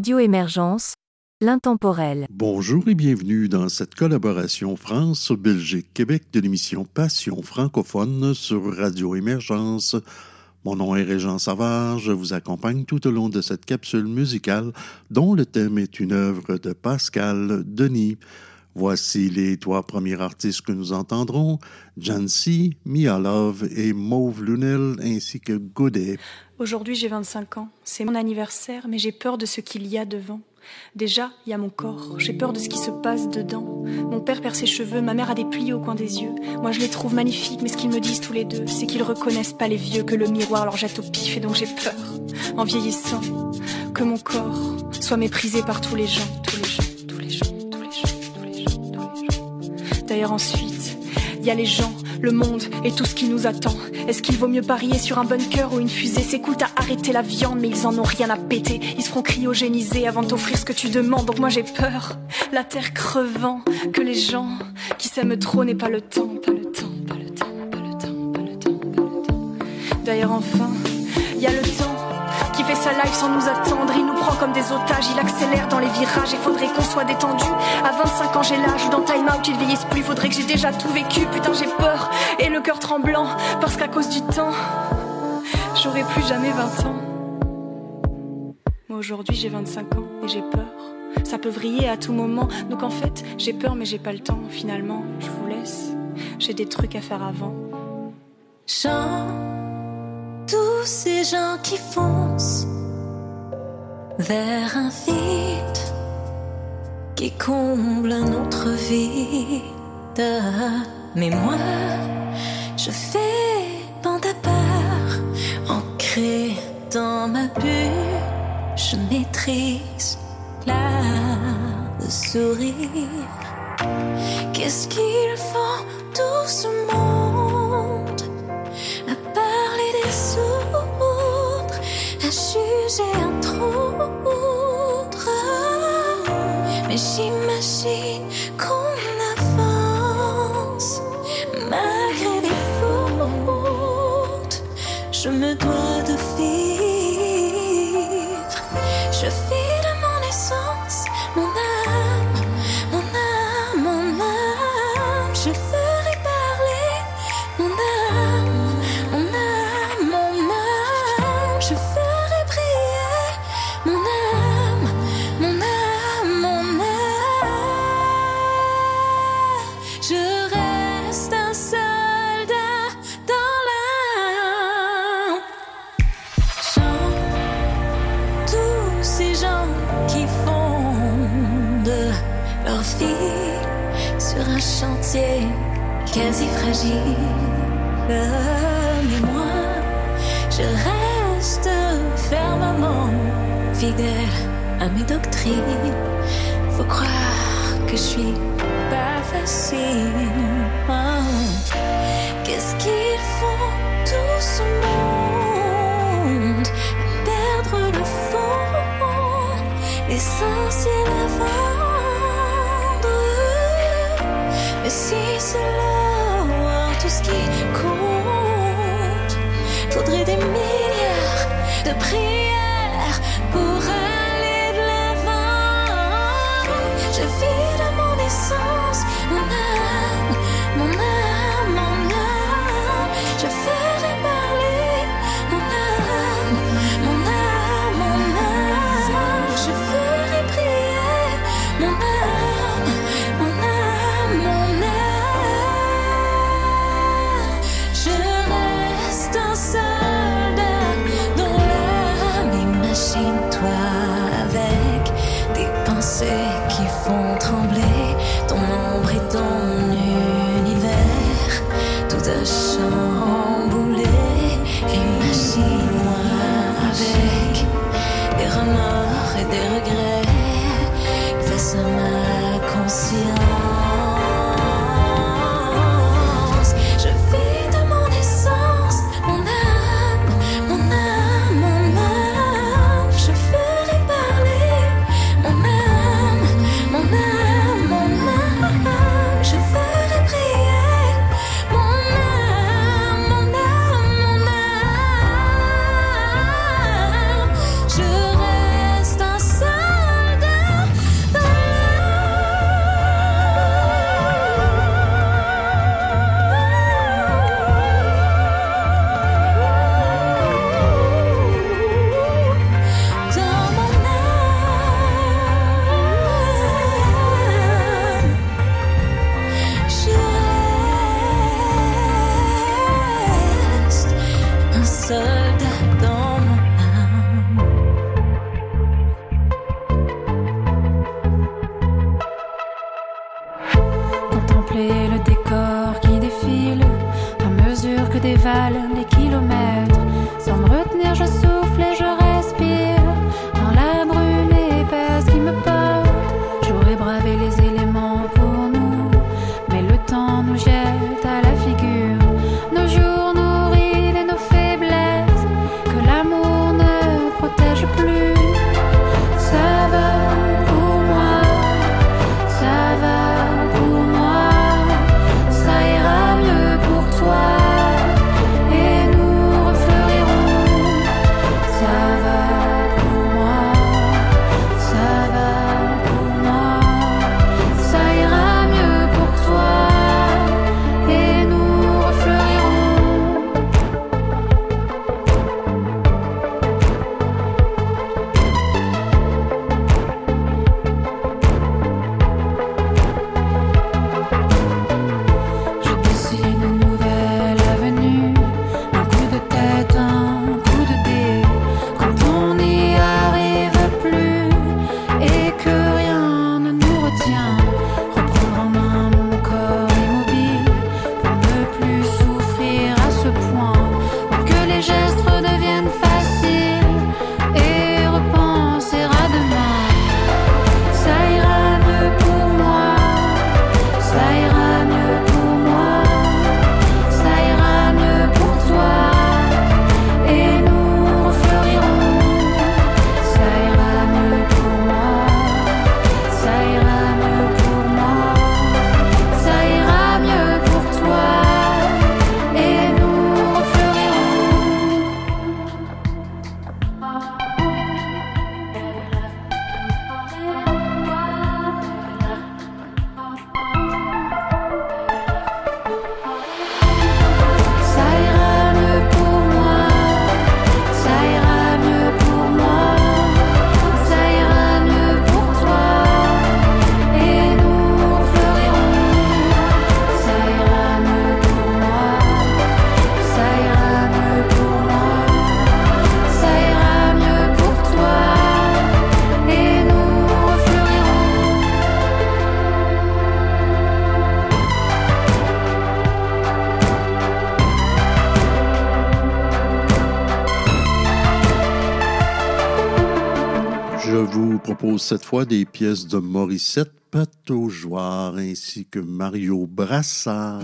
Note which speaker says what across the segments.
Speaker 1: Radio Émergence, l'intemporel.
Speaker 2: Bonjour et bienvenue dans cette collaboration France-Belgique-Québec de l'émission Passion francophone sur Radio Émergence. Mon nom est Régent Savard, je vous accompagne tout au long de cette capsule musicale dont le thème est une œuvre de Pascal Denis. Voici les trois premiers artistes que nous entendrons, Jancy, Mia Love et Mauve Lunel ainsi que Godet.
Speaker 3: Aujourd'hui j'ai 25 ans, c'est mon anniversaire mais j'ai peur de ce qu'il y a devant. Déjà, il y a mon corps, j'ai peur de ce qui se passe dedans. Mon père perd ses cheveux, ma mère a des plis au coin des yeux. Moi je les trouve magnifiques, mais ce qu'ils me disent tous les deux, c'est qu'ils reconnaissent pas les vieux, que le miroir leur jette au pif et donc j'ai peur, en vieillissant, que mon corps soit méprisé par tous les gens, D'ailleurs ensuite, il y a les gens le monde et tout ce qui nous attend. Est-ce qu'il vaut mieux parier sur un bunker ou une fusée? C'est cool, t'as la viande, mais ils en ont rien à péter. Ils se feront cryogéniser avant de t'offrir ce que tu demandes. Donc moi j'ai peur, la terre crevant, que les gens qui s'aiment trop n'aient pas le temps, pas le temps, pas le temps, pas le temps, pas le temps, pas le temps. D'ailleurs enfin, sa life sans nous attendre. Il nous prend comme des otages, il accélère dans les virages. Il faudrait qu'on soit détendu. À 25 ans, j'ai l'âge ou dans Time Out, il vieillisse plus. Faudrait que j'ai déjà tout vécu. Putain, j'ai peur et le cœur tremblant. Parce qu'à cause du temps, j'aurai plus jamais 20 ans. Moi aujourd'hui, j'ai 25 ans et j'ai peur. Ça peut vriller à tout moment. Donc en fait, j'ai peur, mais j'ai pas le temps. Finalement, je vous laisse. J'ai des trucs à faire avant.
Speaker 4: Tous ces gens qui foncent vers un vide qui comble un autre vide. Mais moi, je fais bande à part, ancré dans ma bulle, je maîtrise de sourire. Qu'est-ce qu'ils font tout ce monde Je me dois de vivre. Fragile. Mais moi, je reste fermement fidèle à mes doctrines. Faut croire que je suis pas facile. Oh. Qu'est-ce qu'ils font tout ce monde? Perdre le fond, l'essentiel à vendre. Mais si c'est là tout ce qui compte, faudrait des
Speaker 5: cette fois des pièces de Morissette Pataugeoire ainsi que Mario Brassard.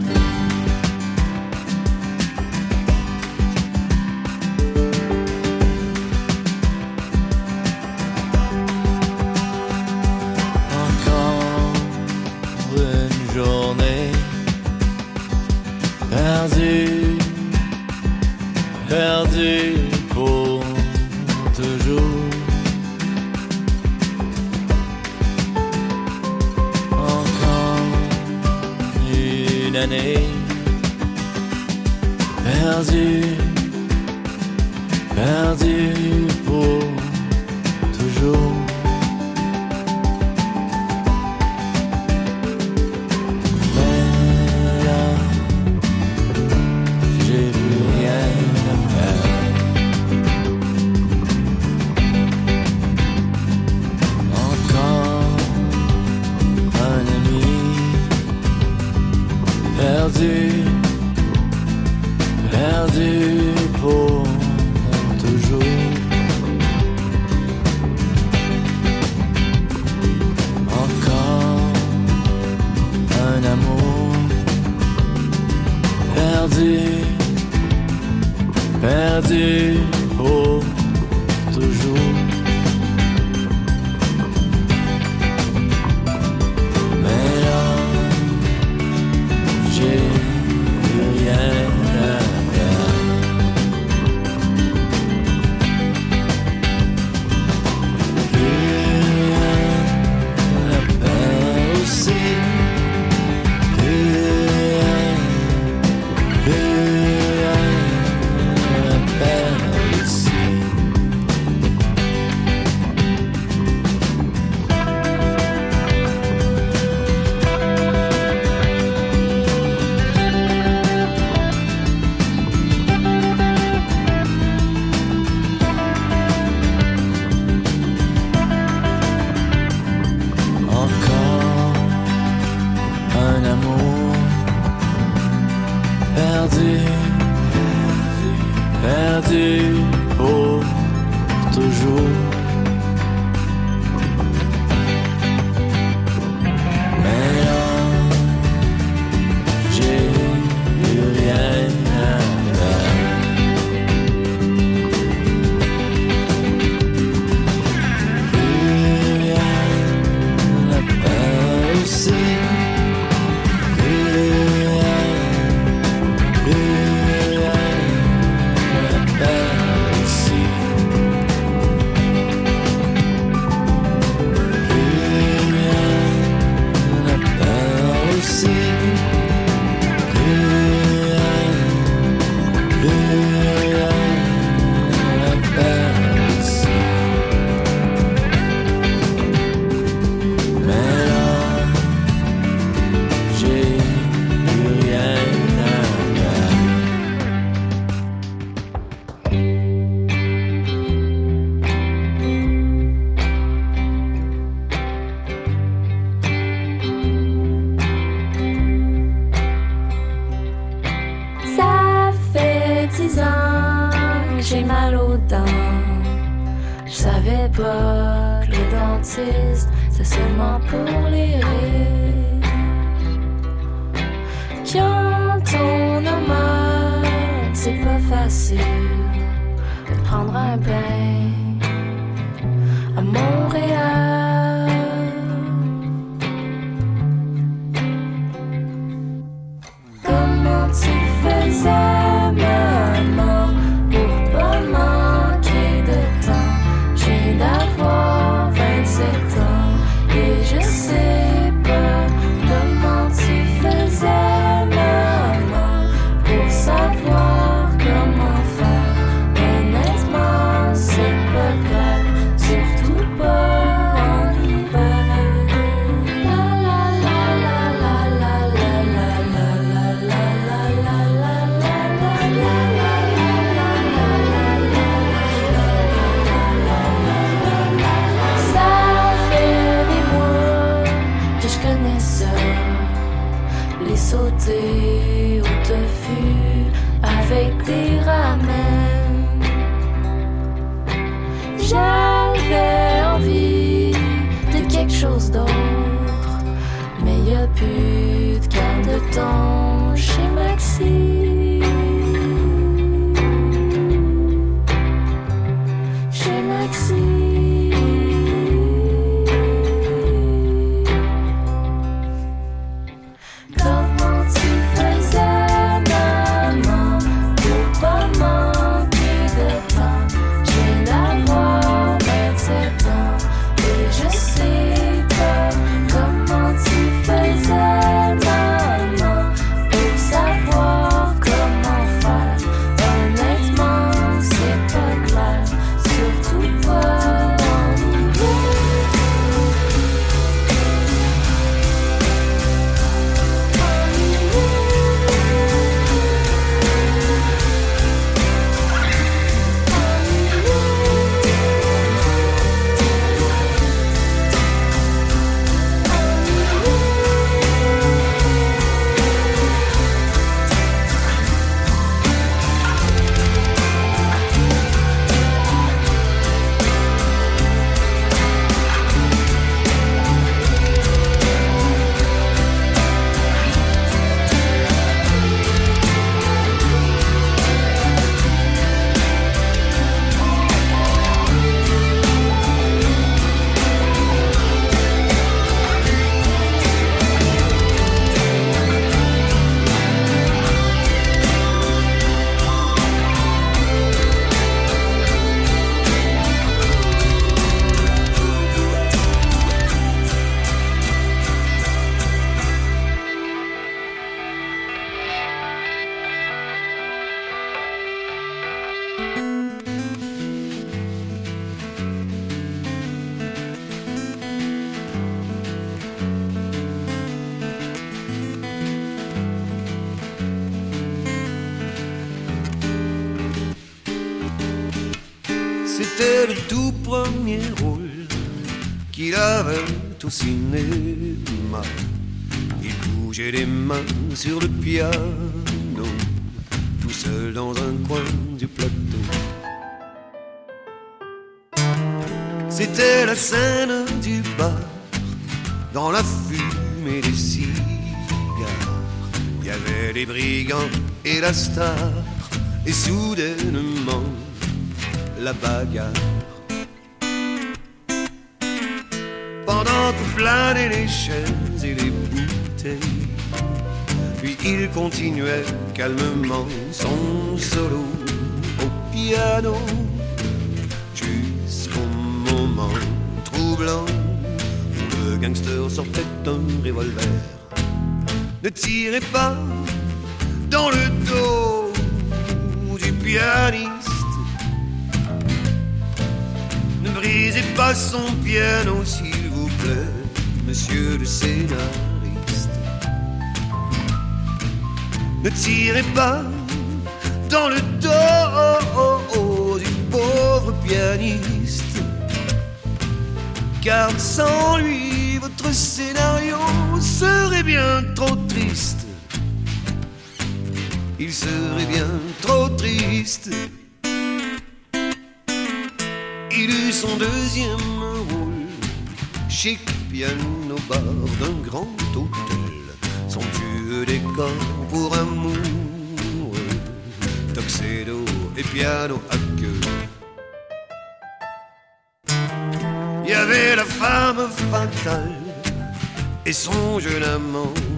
Speaker 6: do. Yeah.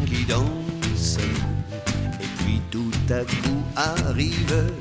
Speaker 6: qui danse. Et puis tout à coup arrive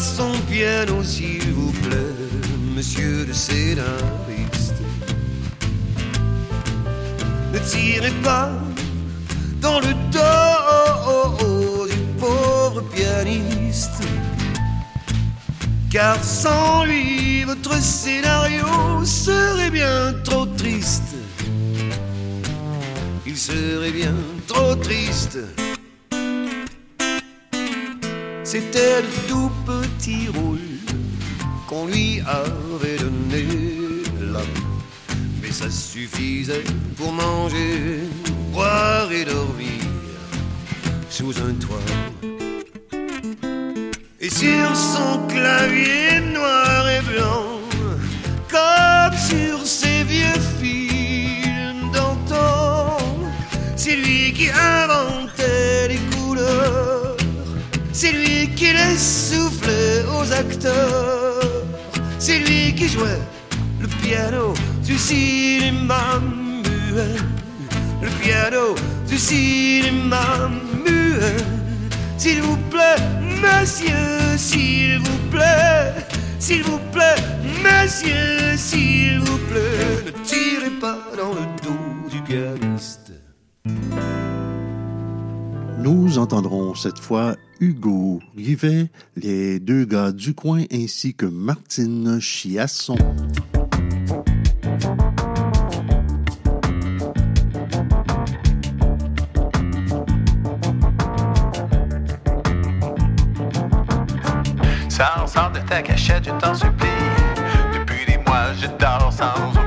Speaker 6: son piano, s'il vous plaît, monsieur le scénariste. Ne tirez pas dans le dos du pauvre pianiste, car sans lui, votre scénario serait bien trop triste. Il serait bien trop triste. C'était le tout peu qu'on lui avait donné là. Mais ça suffisait pour manger, boire et dormir sous un toit. Et sur son clavier noir et blanc, comme sur ses qui les soufflait aux acteurs, c'est lui qui jouait le piano du cinéma muet, le piano du cinéma muet. S'il vous plaît, monsieur, s'il vous plaît, s'il vous plaît, monsieur, s'il vous plaît, ne tirez pas dans le dos du pianiste.
Speaker 2: Nous entendrons cette fois Hugo Rivet, les deux gars du coin ainsi que Martine Chiasson.
Speaker 7: Ça sort de ta cachette, je t'en supplie. Depuis des mois, je dors sans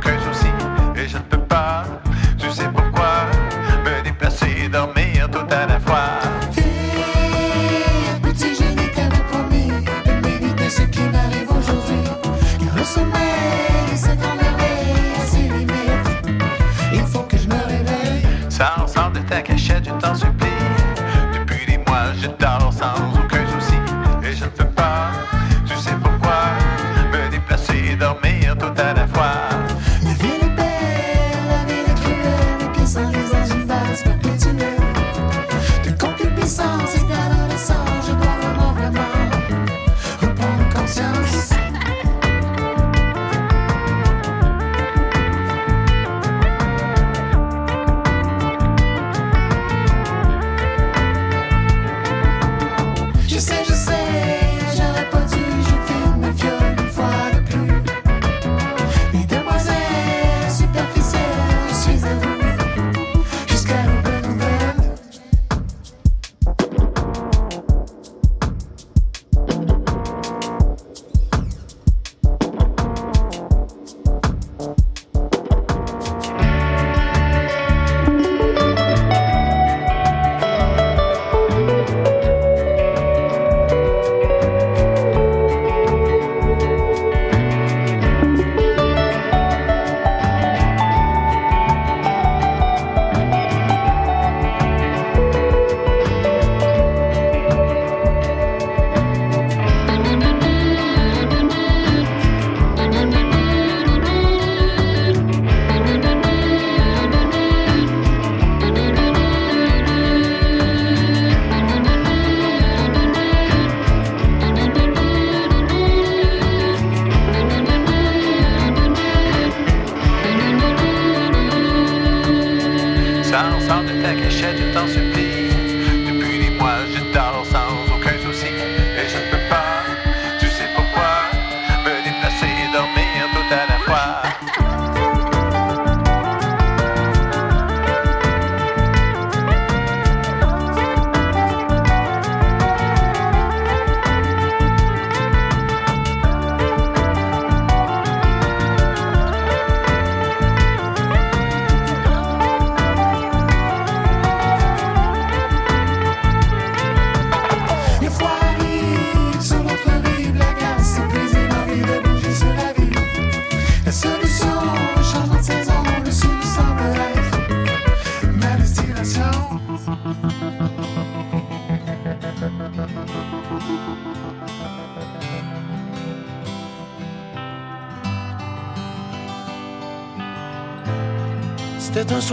Speaker 7: Ça sort de ta cachette, je t'en supplie.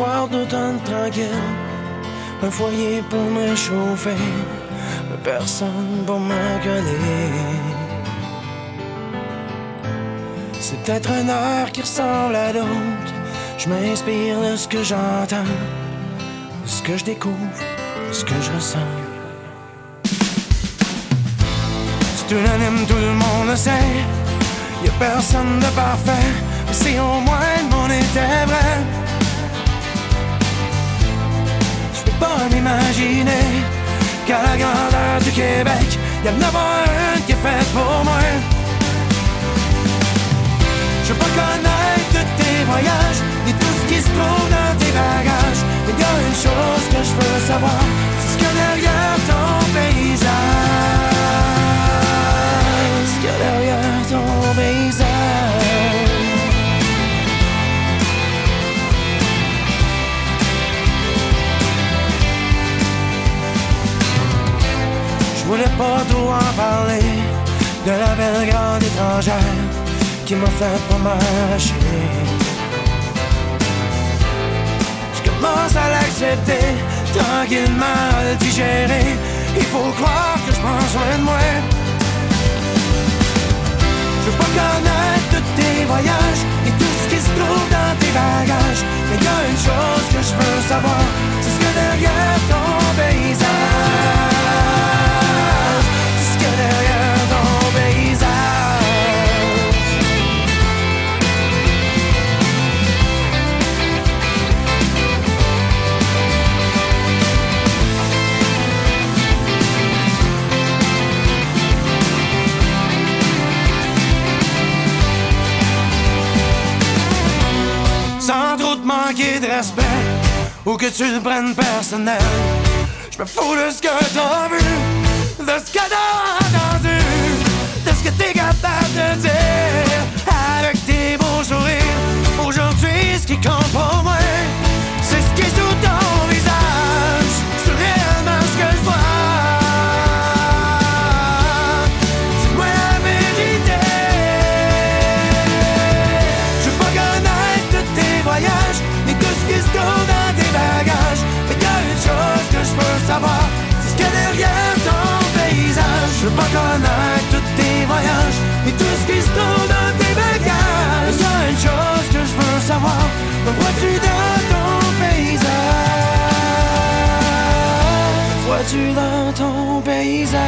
Speaker 8: Soir d'automne tranquille, un foyer pour me chauffer, personne pour me gueuler. C'est peut-être un air qui ressemble à l'autre. Je m'inspire de ce que j'entends, de ce que je découvre, de ce que je ressens. C'est unanime, tout le monde le sait. Y a personne de parfait, mais si au moins le monde était vrai. Pas m'imaginer qu'à la grandeur du Québec, y en a pas une qui est faite pour moi. Je veux pas connaître tes voyages, ni tout ce qui se trouve dans tes bagages. Mais y a une chose que je veux savoir, c'est ce qu'il y a derrière ton paysage. Ce qu'il y a derrière ton paysage. Voulais pas trop en parler de la belle grande étrangère qui m'a fait pas m'arracher. Je commence à l'accepter, tranquillement à le digérer. Il faut croire que je prends soin de moi. Je veux pas connaître tous tes voyages et tout ce qui se trouve dans tes bagages. Mais y a une chose que je veux savoir, c'est ce que derrière ton paysage. Ou que tu le prennes personnel. Je me fous de ce que t'as vu, de ce que t'as veux pas connaître tous tes voyages, ni tout ce qui se trouve dans tes bagages. A une chose que je veux savoir, me vois-tu dans ton paysage? Vois-tu dans ton paysage?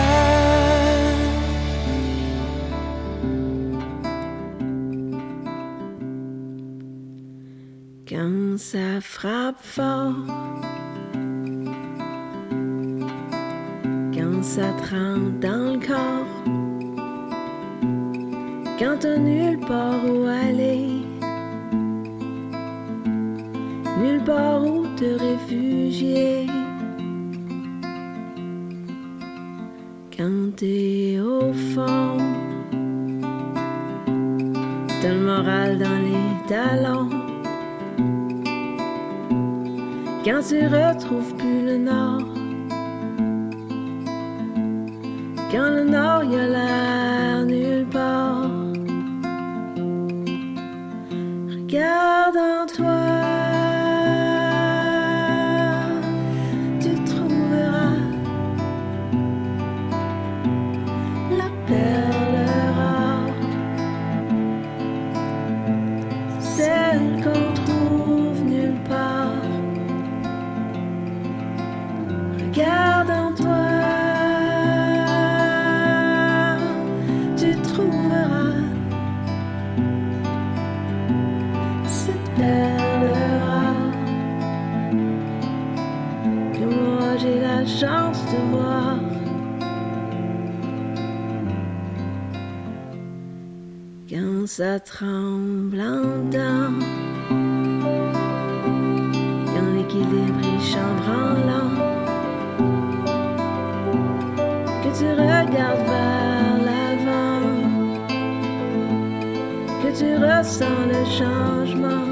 Speaker 9: Quand ça frappe fort, ça te rentre dans le corps, quand t'as nulle part où aller, nulle part où te réfugier. Quand t'es au fond, t'as le moral dans les talons. Quand tu retrouves plus le nord, quand le nord y a l'air nulle part, regarde En dedans, quand l'équilibre est chambranlant que tu regardes vers l'avant, que tu ressens le changement.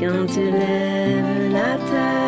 Speaker 9: Quand tu lèves la tête,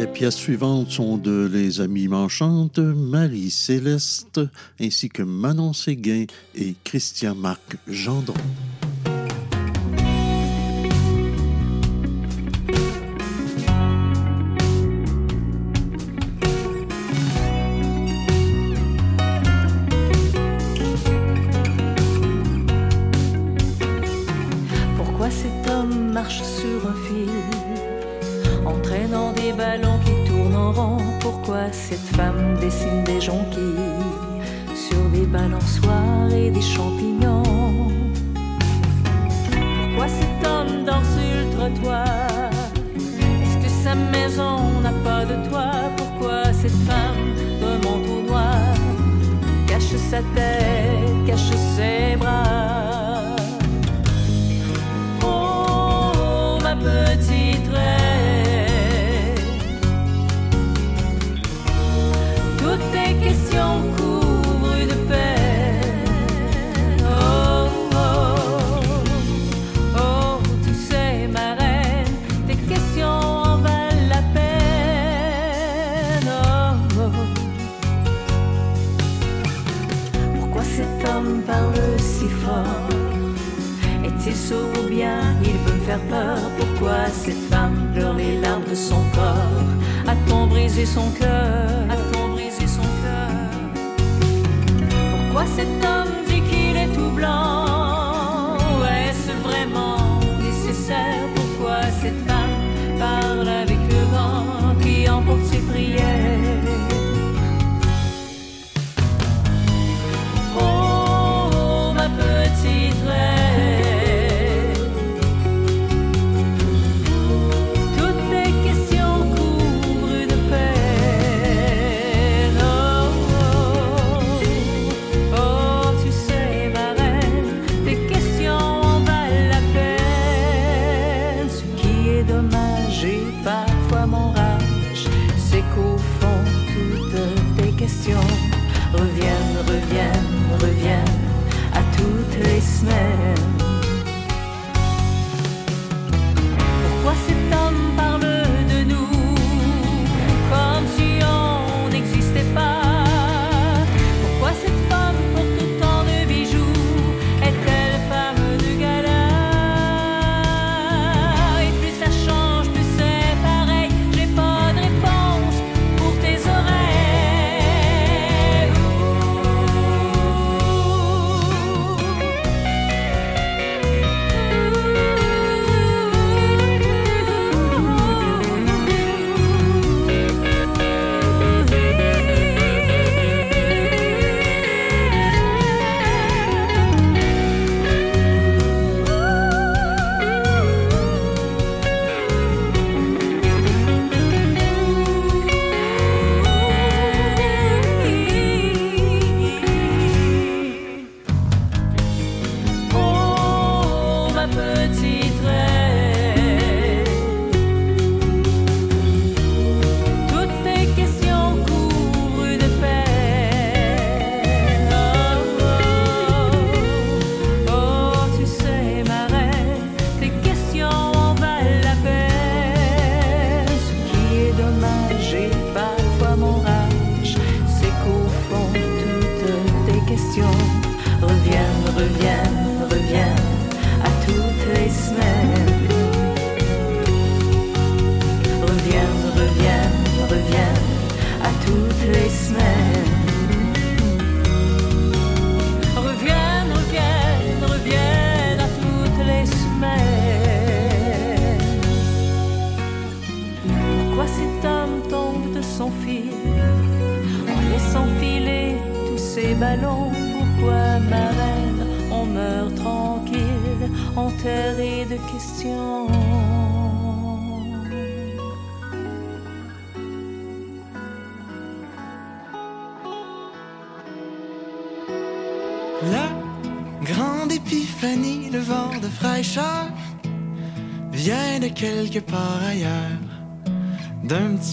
Speaker 9: Les
Speaker 2: pièces suivantes sont de Les Amis Manchantes, Marie Céleste, ainsi que Manon Séguin et Christian-Marc Gendron.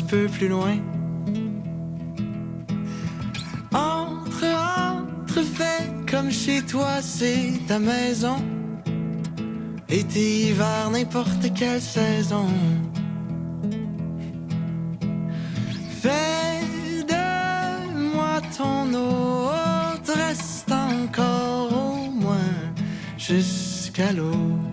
Speaker 8: peu plus loin. Entre, entre, fais comme chez toi, c'est ta maison. Été, hiver, n'importe quelle saison.
Speaker 10: Fais de moi ton autre, reste encore au moins jusqu'à l'eau.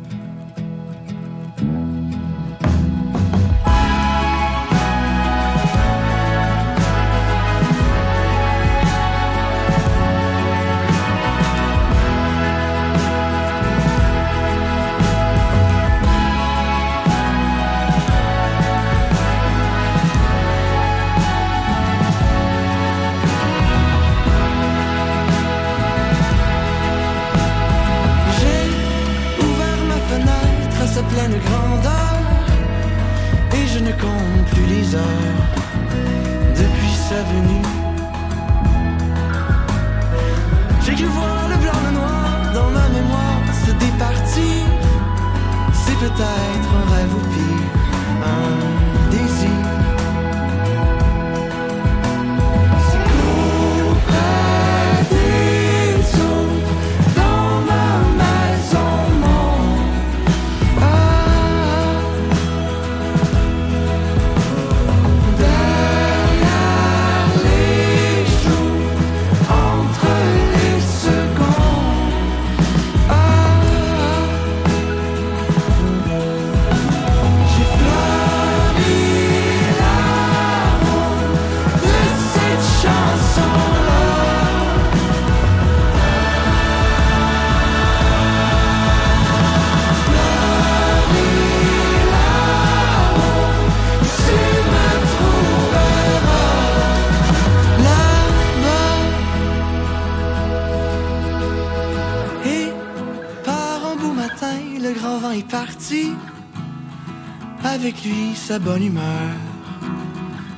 Speaker 10: sa bonne humeur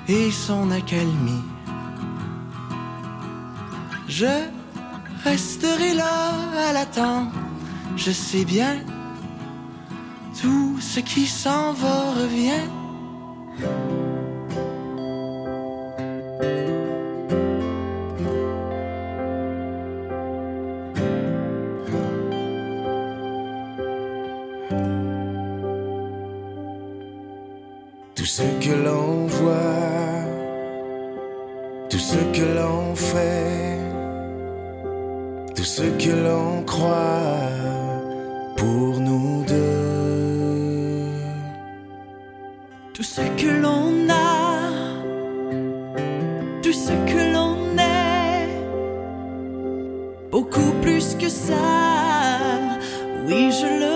Speaker 10: et son accalmie. Je resterai là à l'attente, je sais bien, tout ce qui s'en va revient.
Speaker 11: tout ce que l'on voit, tout ce que l'on fait, tout ce que l'on croit pour nous deux.
Speaker 12: Tout ce que l'on a, tout ce que l'on est, beaucoup plus que ça, oui je le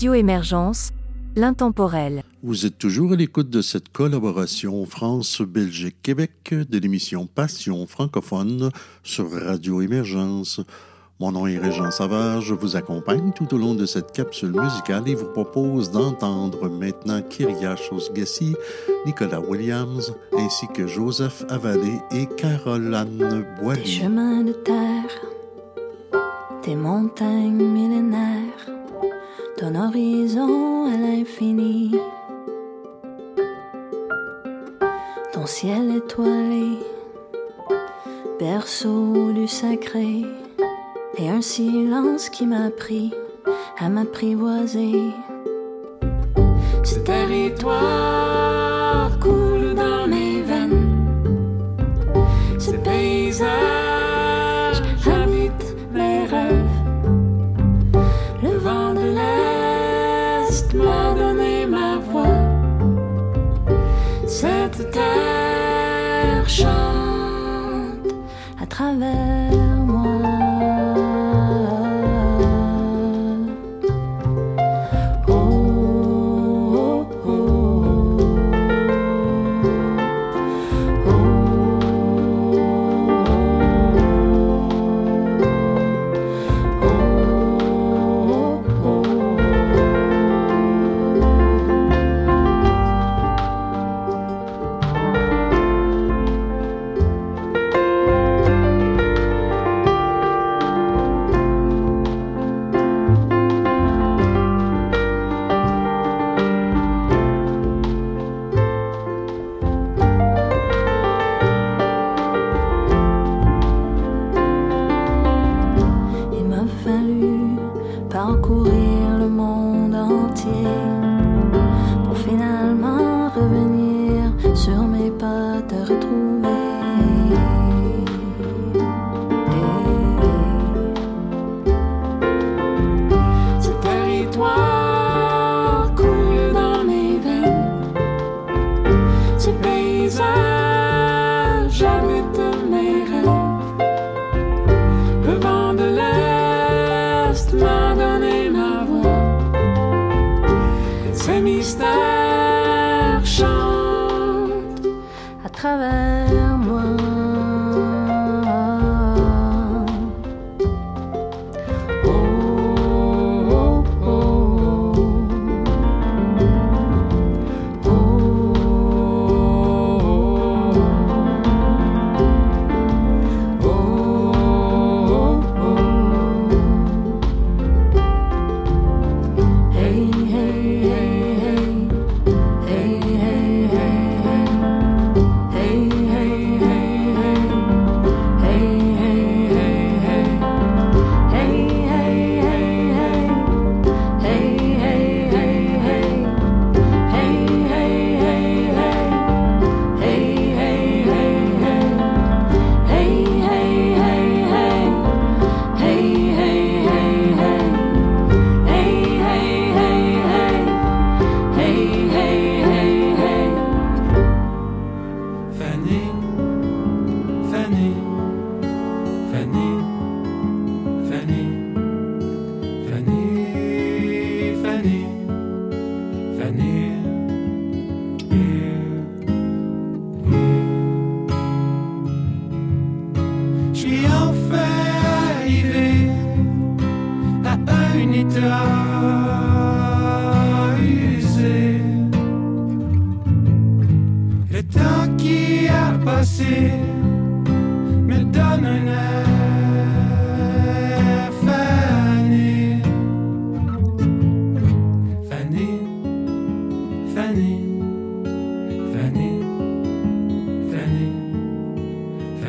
Speaker 1: Radio Émergence, l'intemporel.
Speaker 13: Vous êtes toujours à l'écoute de cette collaboration France-Belgique-Québec de l'émission Passion francophone sur Radio Émergence. Mon nom est Régent Savard, je vous accompagne tout au long de cette capsule musicale et vous propose d'entendre maintenant Kyria Chosgassi, Nicolas Williams, ainsi que Joseph Avalé et Caroline
Speaker 4: Boileau.
Speaker 13: Tes
Speaker 4: chemins de terre, tes montagnes millénaires d'un horizon à l'infini. Ton ciel étoilé, berceau du sacré, et un silence qui m'a pris à m'apprivoiser.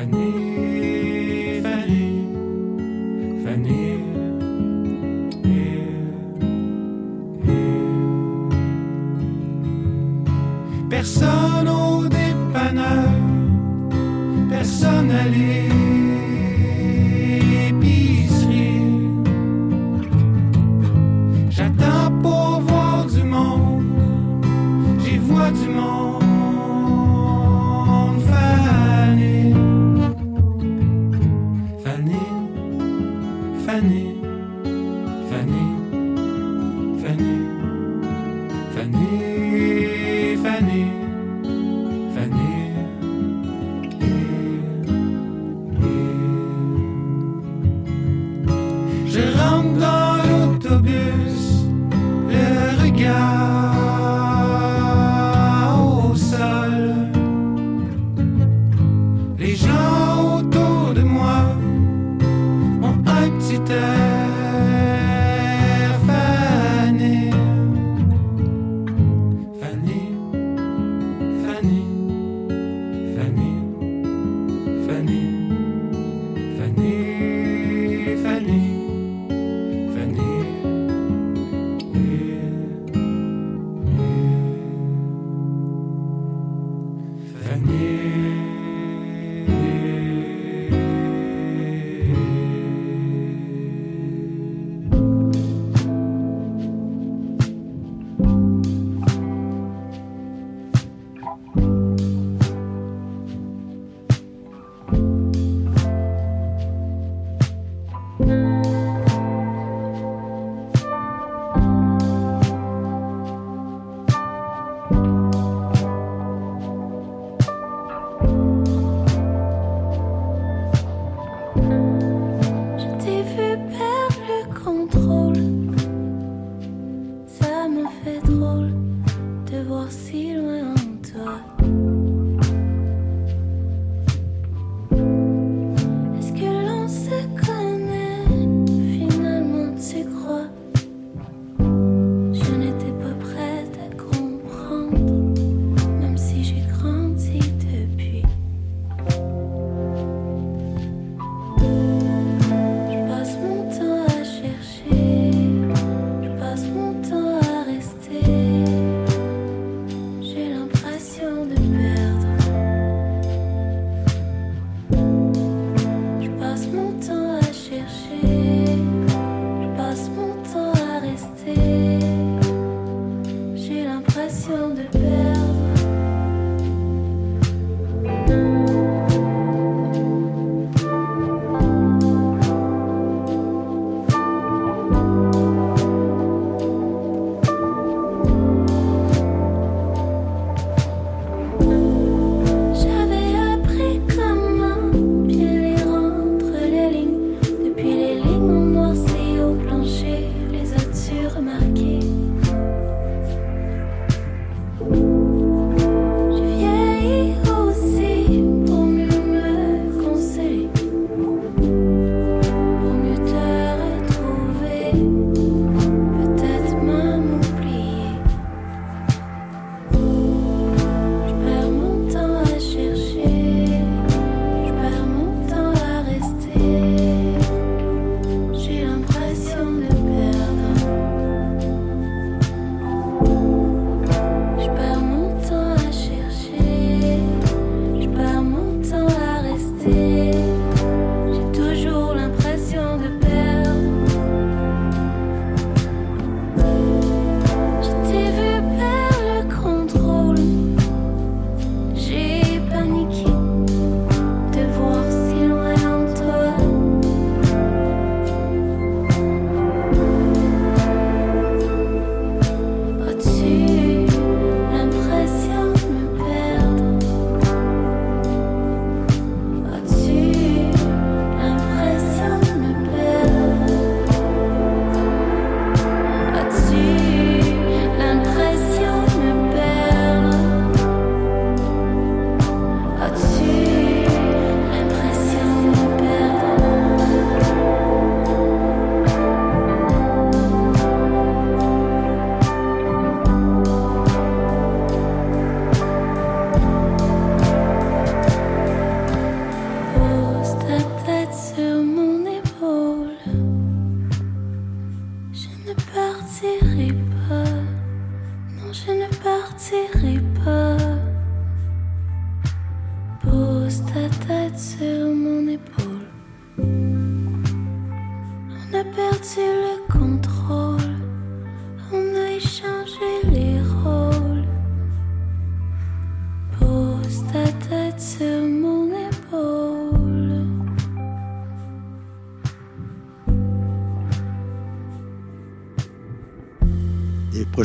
Speaker 14: I need.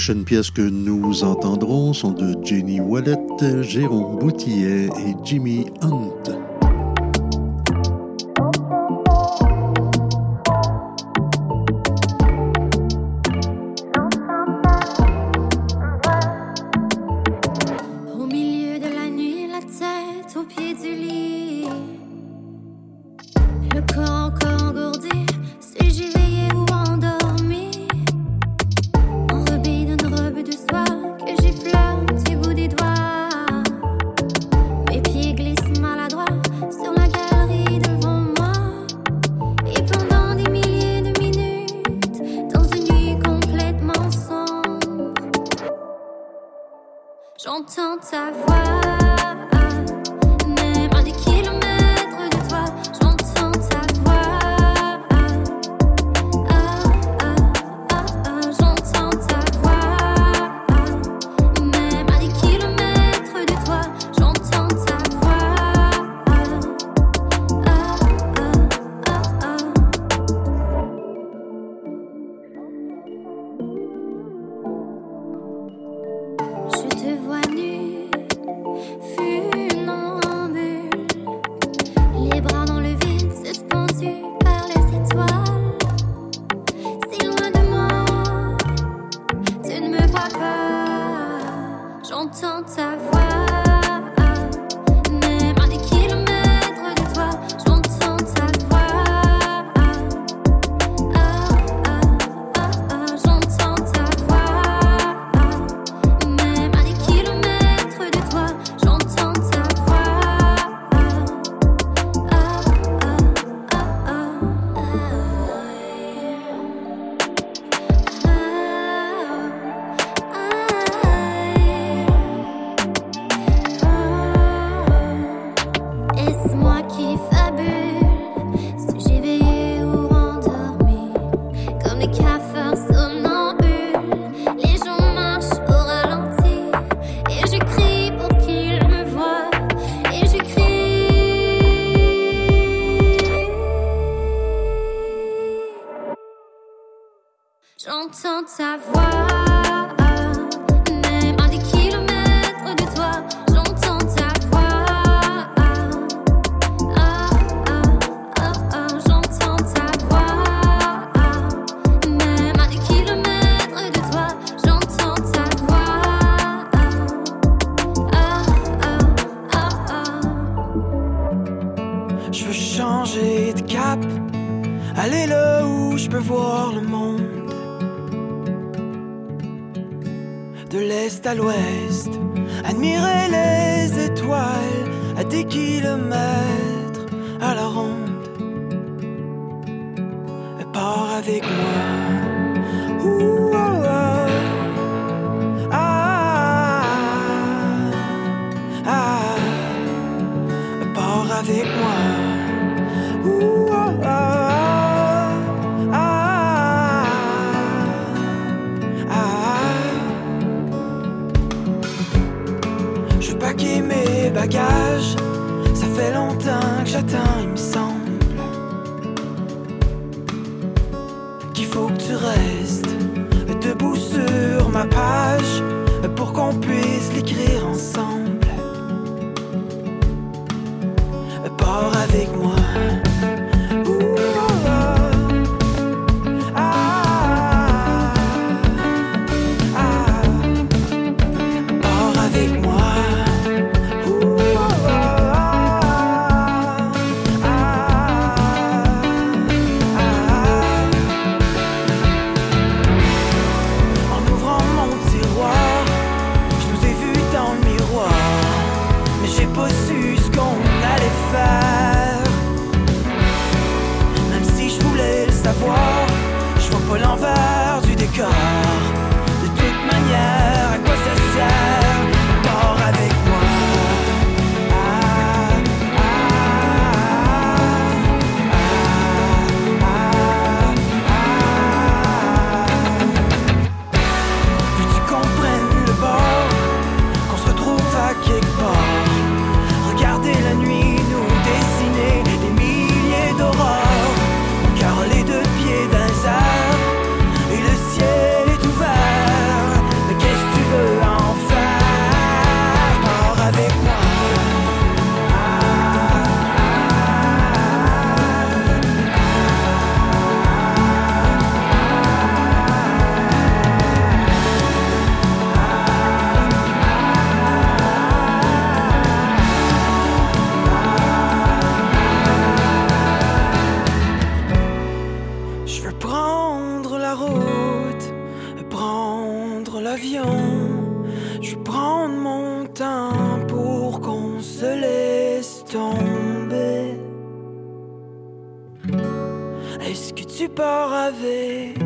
Speaker 14: Les
Speaker 15: prochaines pièces que nous entendrons sont de Jenny Wallet, Jérôme Boutillet et Jimmy
Speaker 16: Pars
Speaker 4: avec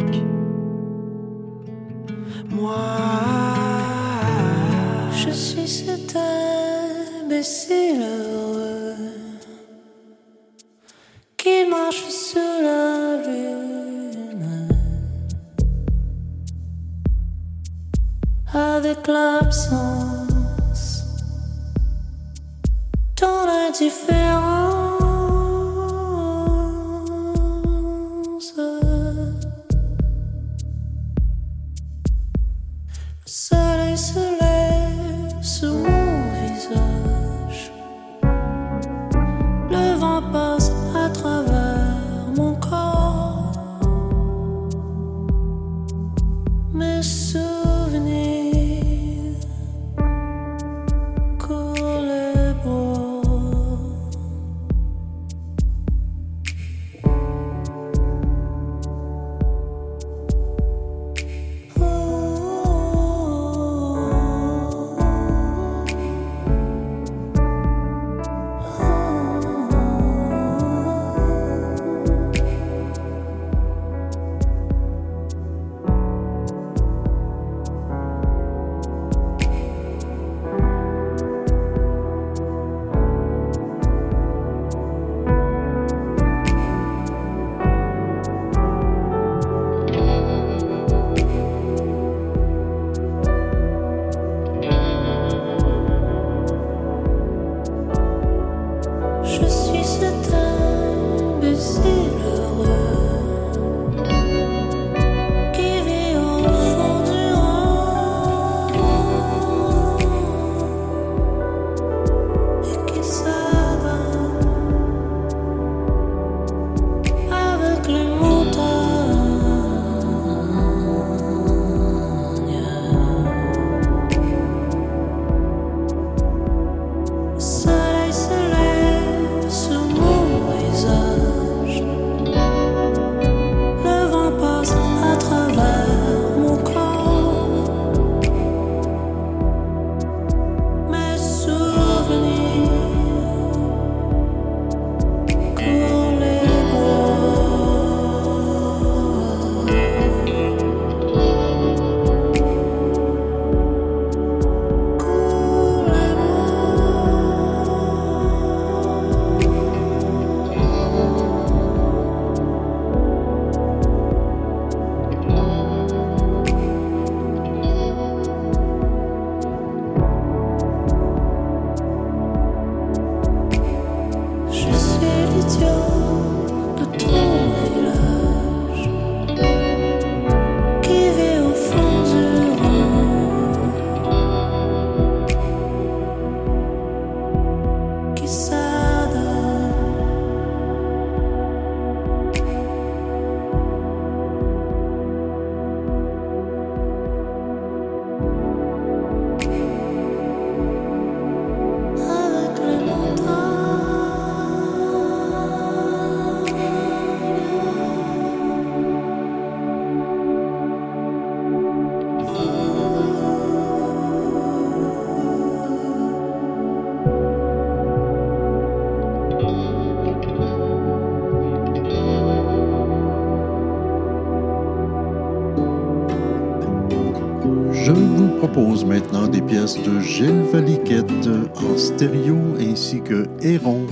Speaker 17: Gilles Valiquette en stéréo ainsi que Héron.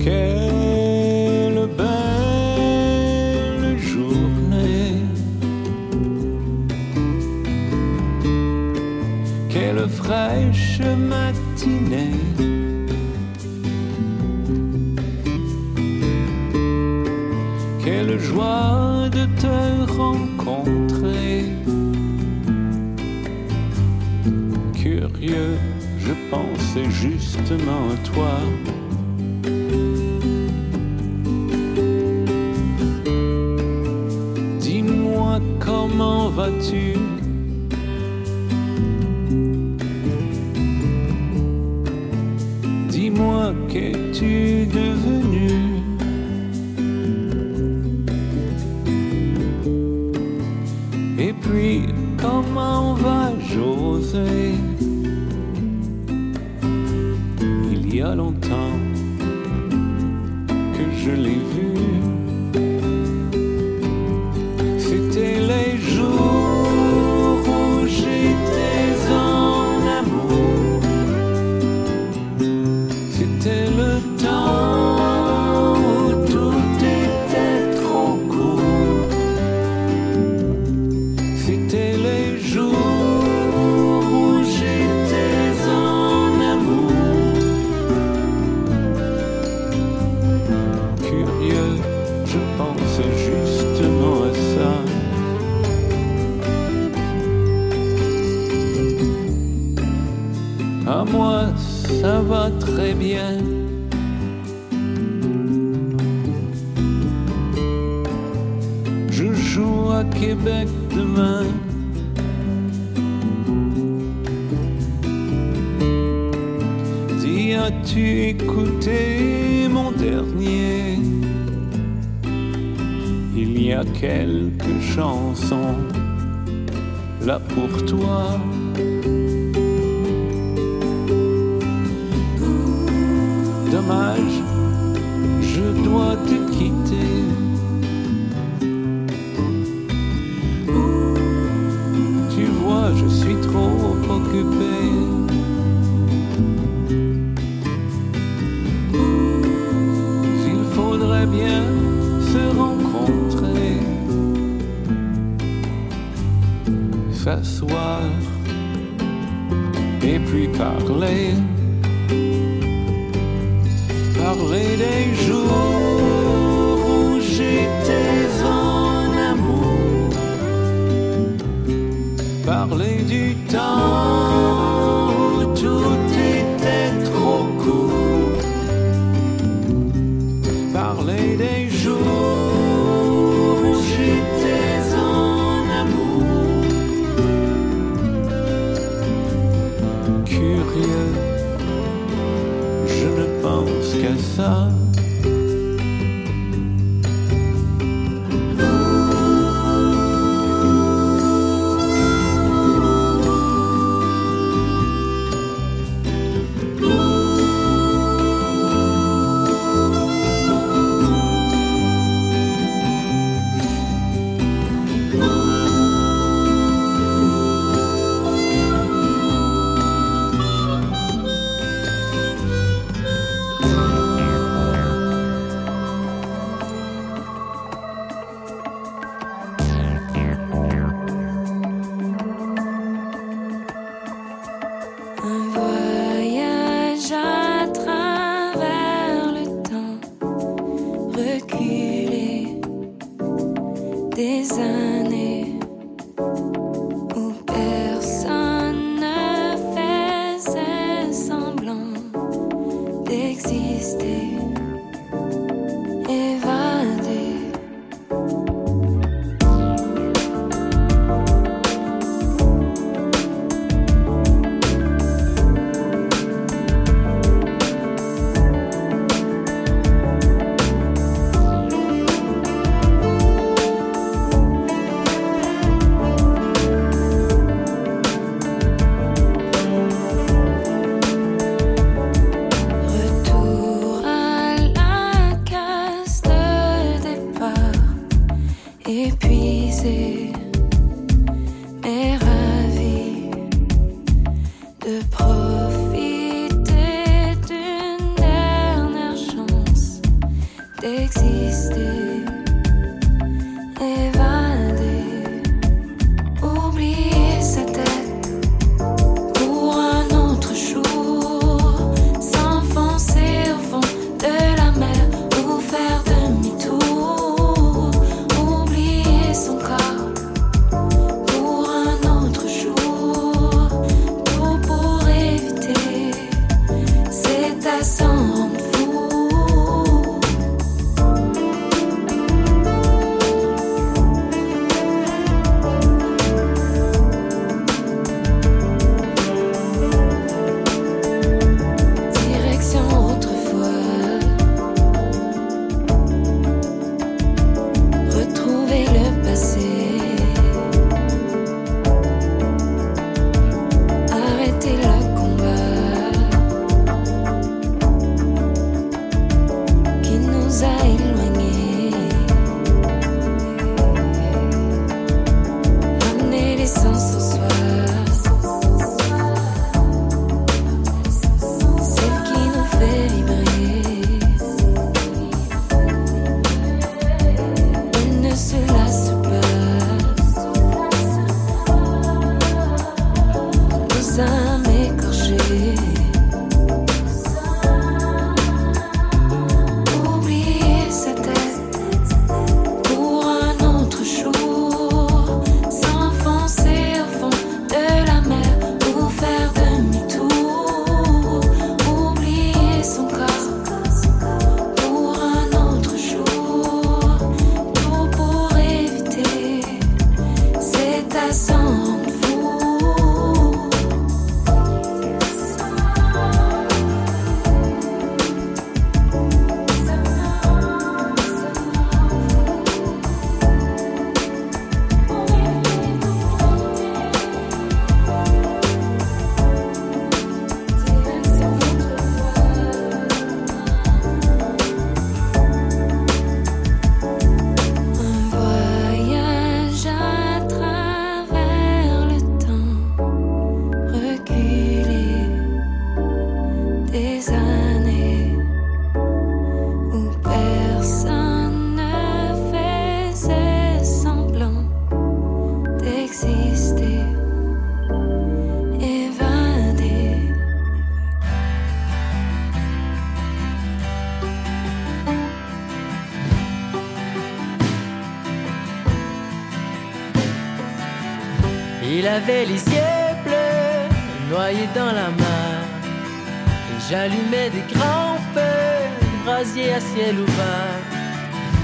Speaker 18: À
Speaker 5: ciel ouvert.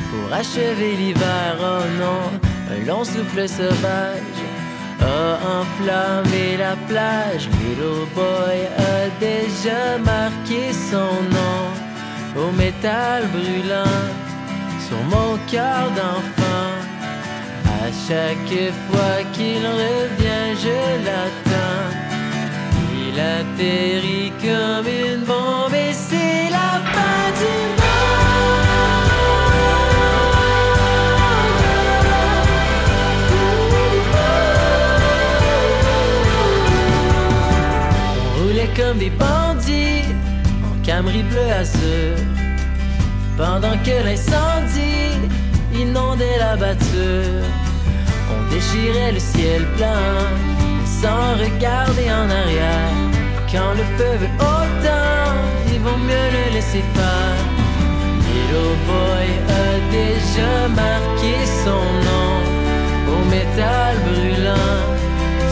Speaker 5: Pour achever l'hiver, oh non, un long souffle sauvage a enflammé la plage. Little boy a déjà marqué son nom au métal brûlant sur mon cœur d'enfant. À chaque fois qu'il revient, je l'attends. Il atterrit comme des bandits en Camry bleu azur. Pendant que l'incendie inondait la batture, on déchirait le ciel blanc sans regarder en arrière. Quand le feu veut autant, il vaut mieux le laisser faire. Little boy a déjà marqué son nom au métal brûlant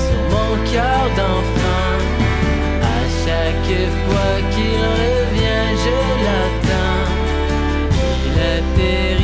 Speaker 5: sur mon cœur d'enfant chaque fois qu'il revient, je l'atteins. Il atterrit.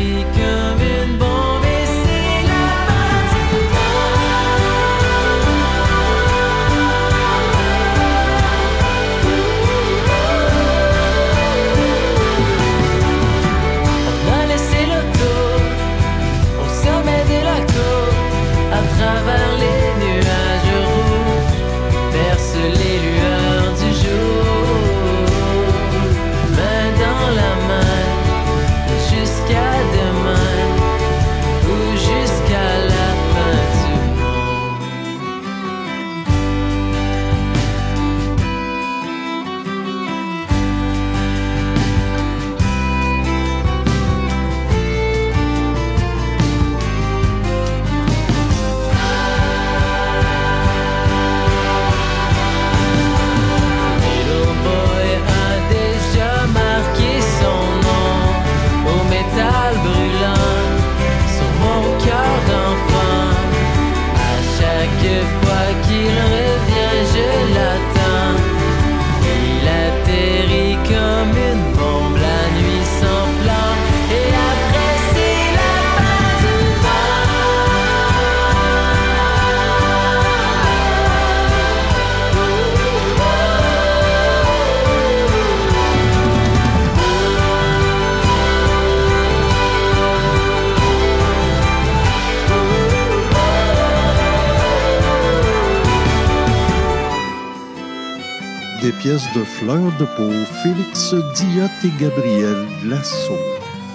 Speaker 13: Pièce de Fleur de peau, Félix Diot et Gabriel Glasso.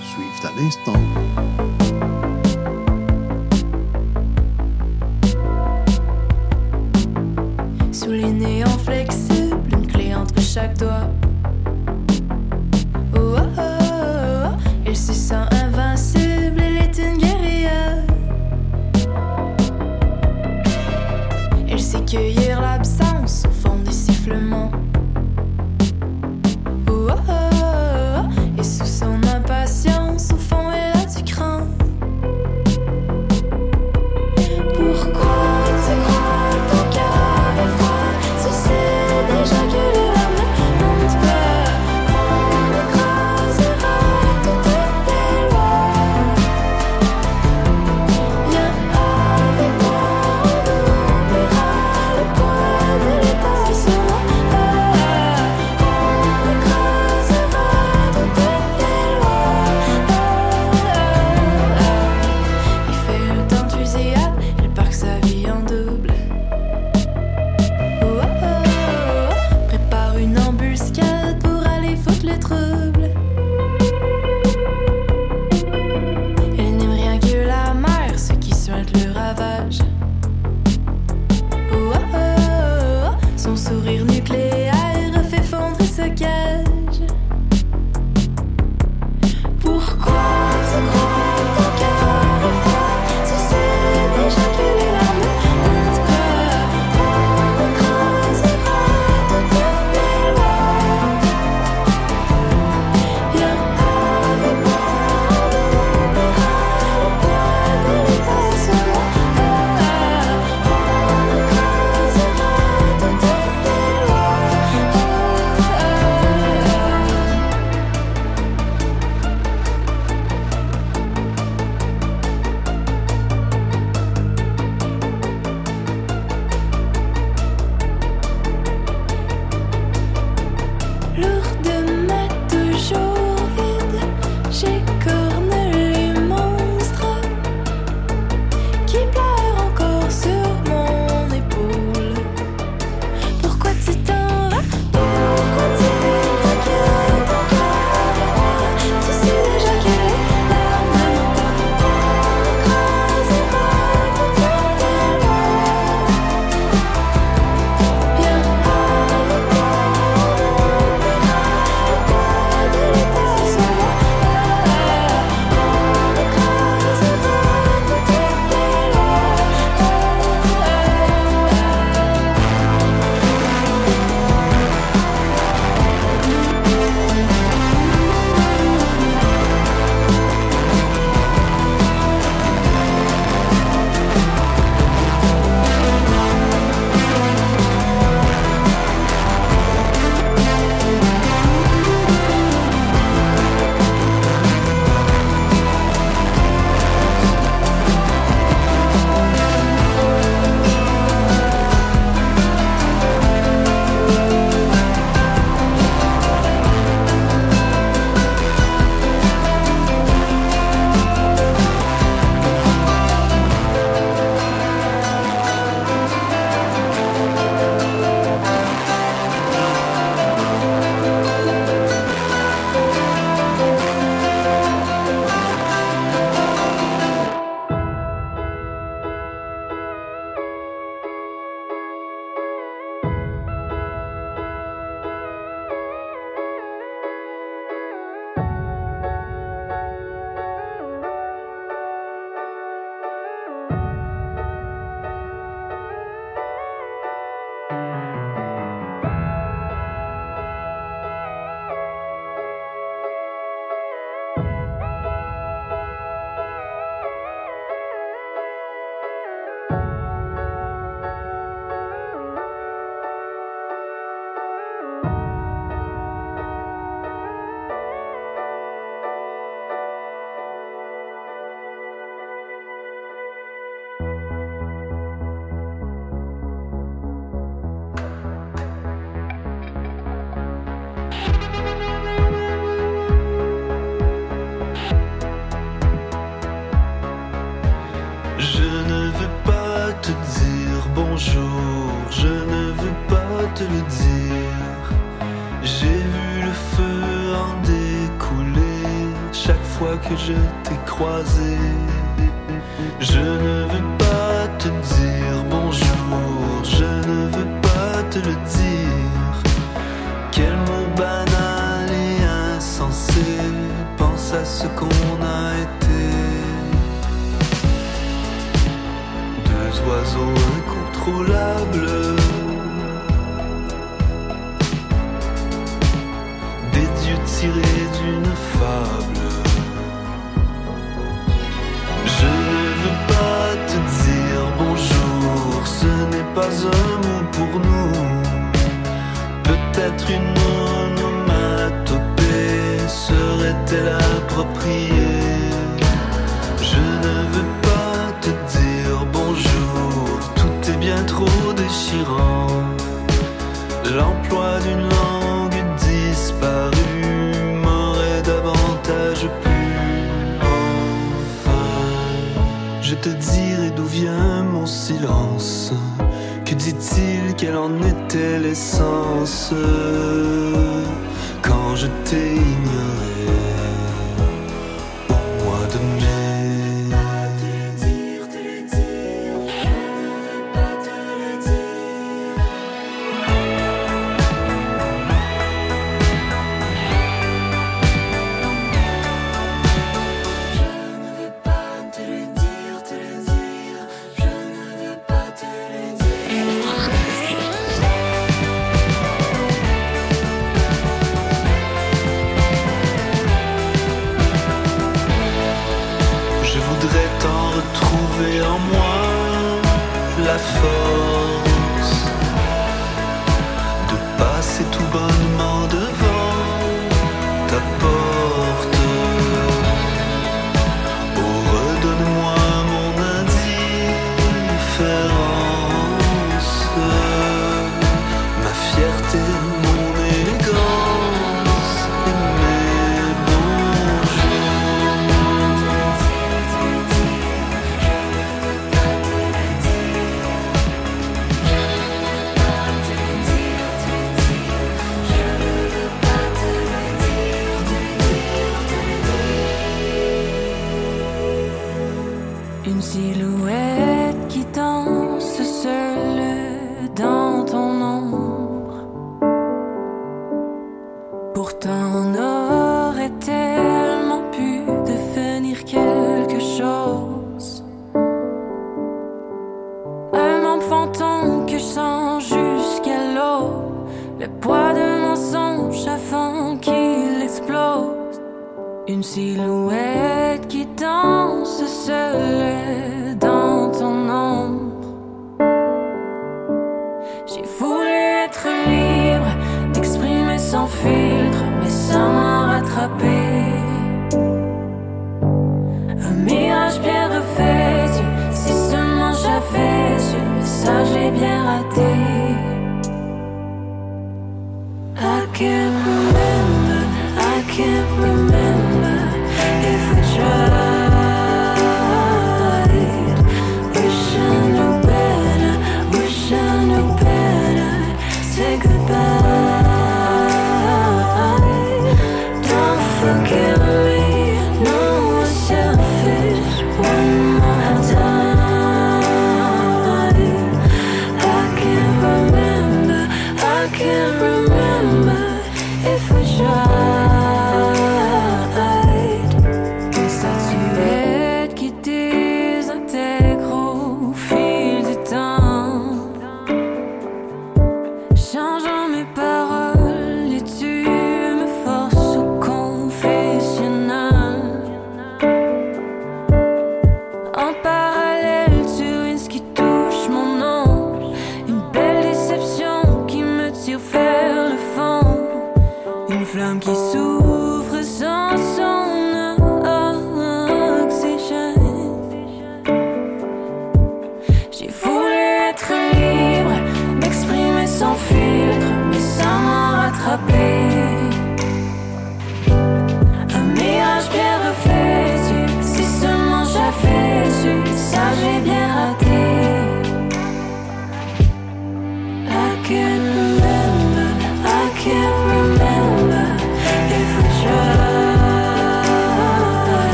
Speaker 13: Suivent à l'instant.
Speaker 19: Sous les néants flexibles, une clé entre chaque doigt. Fond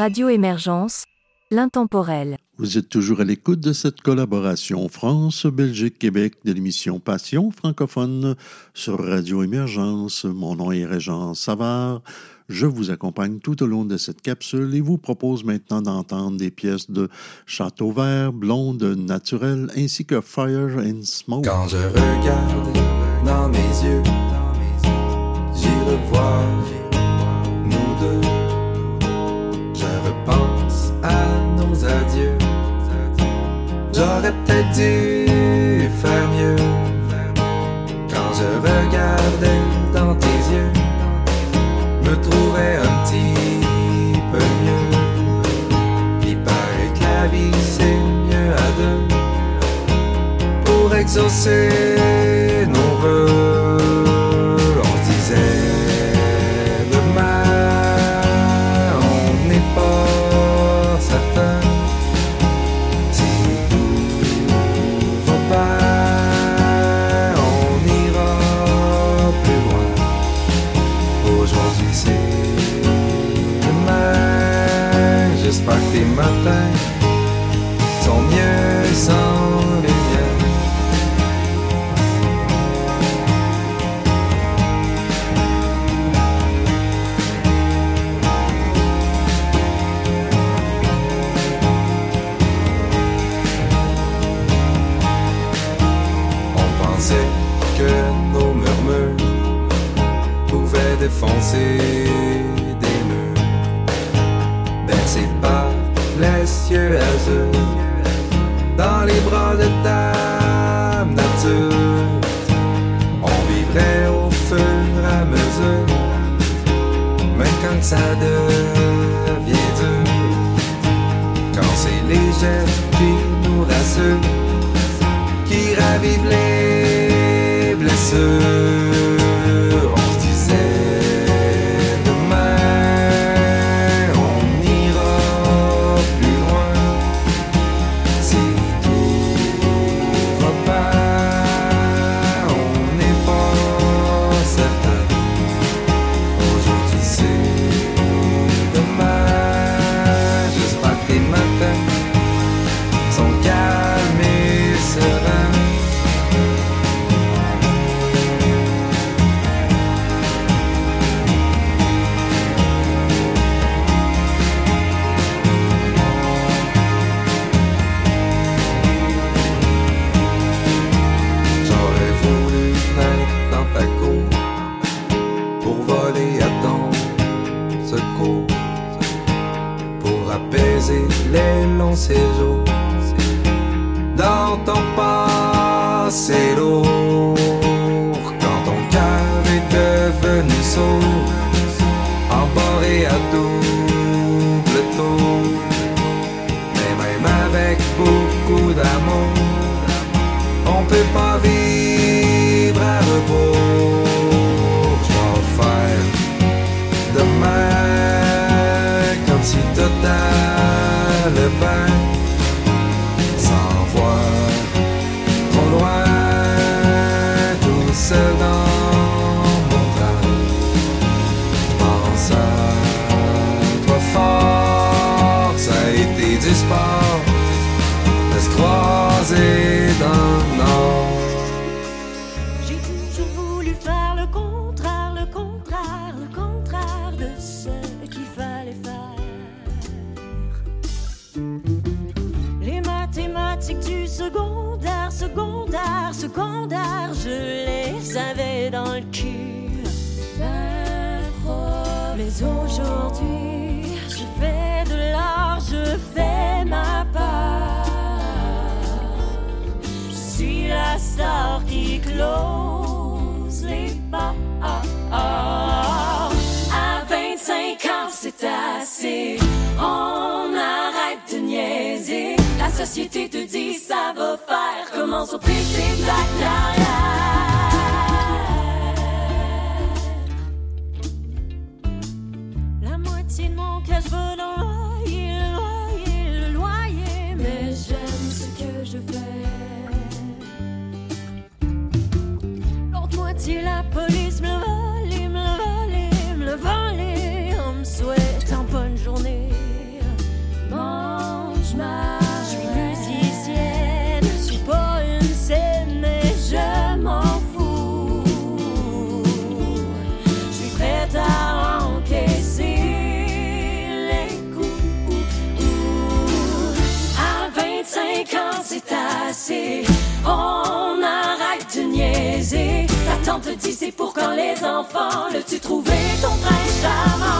Speaker 1: Radio Émergence, l'intemporel.
Speaker 13: Vous êtes toujours à l'écoute de cette collaboration France-Belgique-Québec de l'émission Passion francophone sur Radio Émergence. Mon nom est Régent Savard. Je vous accompagne tout au long de cette capsule et vous propose maintenant d'entendre des pièces de Château Vert, Blonde Naturelle ainsi que Fire and Smoke.
Speaker 20: Quand je regarde dans mes yeux, j'y revois nous deux. Adieux. J'aurais peut-être dû faire mieux. Quand je regardais dans tes yeux, me trouvais un petit peu mieux. Il paraît que la vie c'est mieux à deux pour exaucer nos vœux. Défoncer des murs, bercés par les cieux azur, dans les bras de ta nature. On vivrait au fur et à mesure, même quand ça devient dur, quand c'est les gestes qui nous rassurent. Qui ravive les blessures. Je
Speaker 4: les avais dans le cul. Mais aujourd'hui, je fais de l'art, je fais ma part. Je suis la star qui close les bars. À 25 ans, c'est assez. On arrête de niaiser. La société te dit ça va faire. Commence au PC ta carrière. La moitié de mon cash va dans le loyer, le loyer, le loyer. Mais j'aime ce que je fais. L'autre moitié, la police On arrête de niaiser. Ta tante dit c'est pour quand les enfants le tu trouvé ton frère charmant.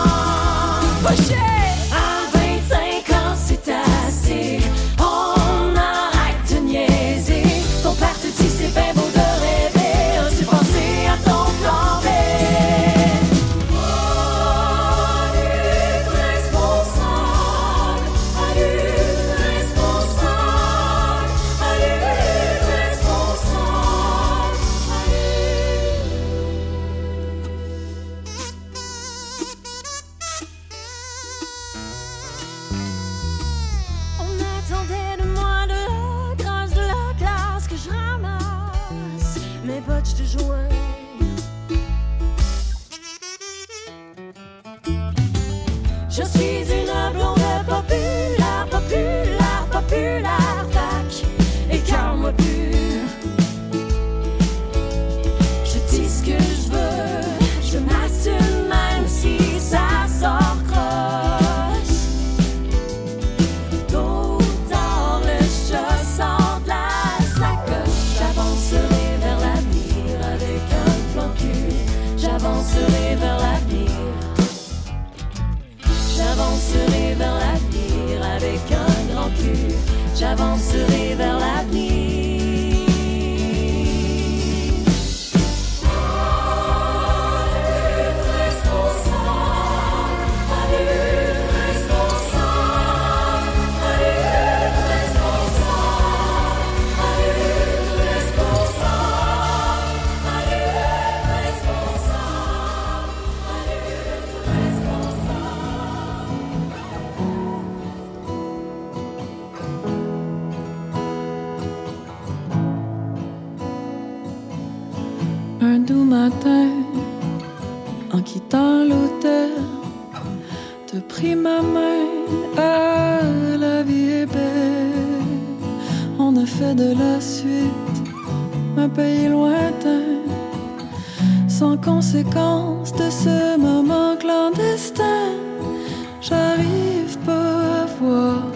Speaker 4: de la
Speaker 21: suite, un pays lointain, sans conséquence de ce moment clandestin, j'arrive pas à voir,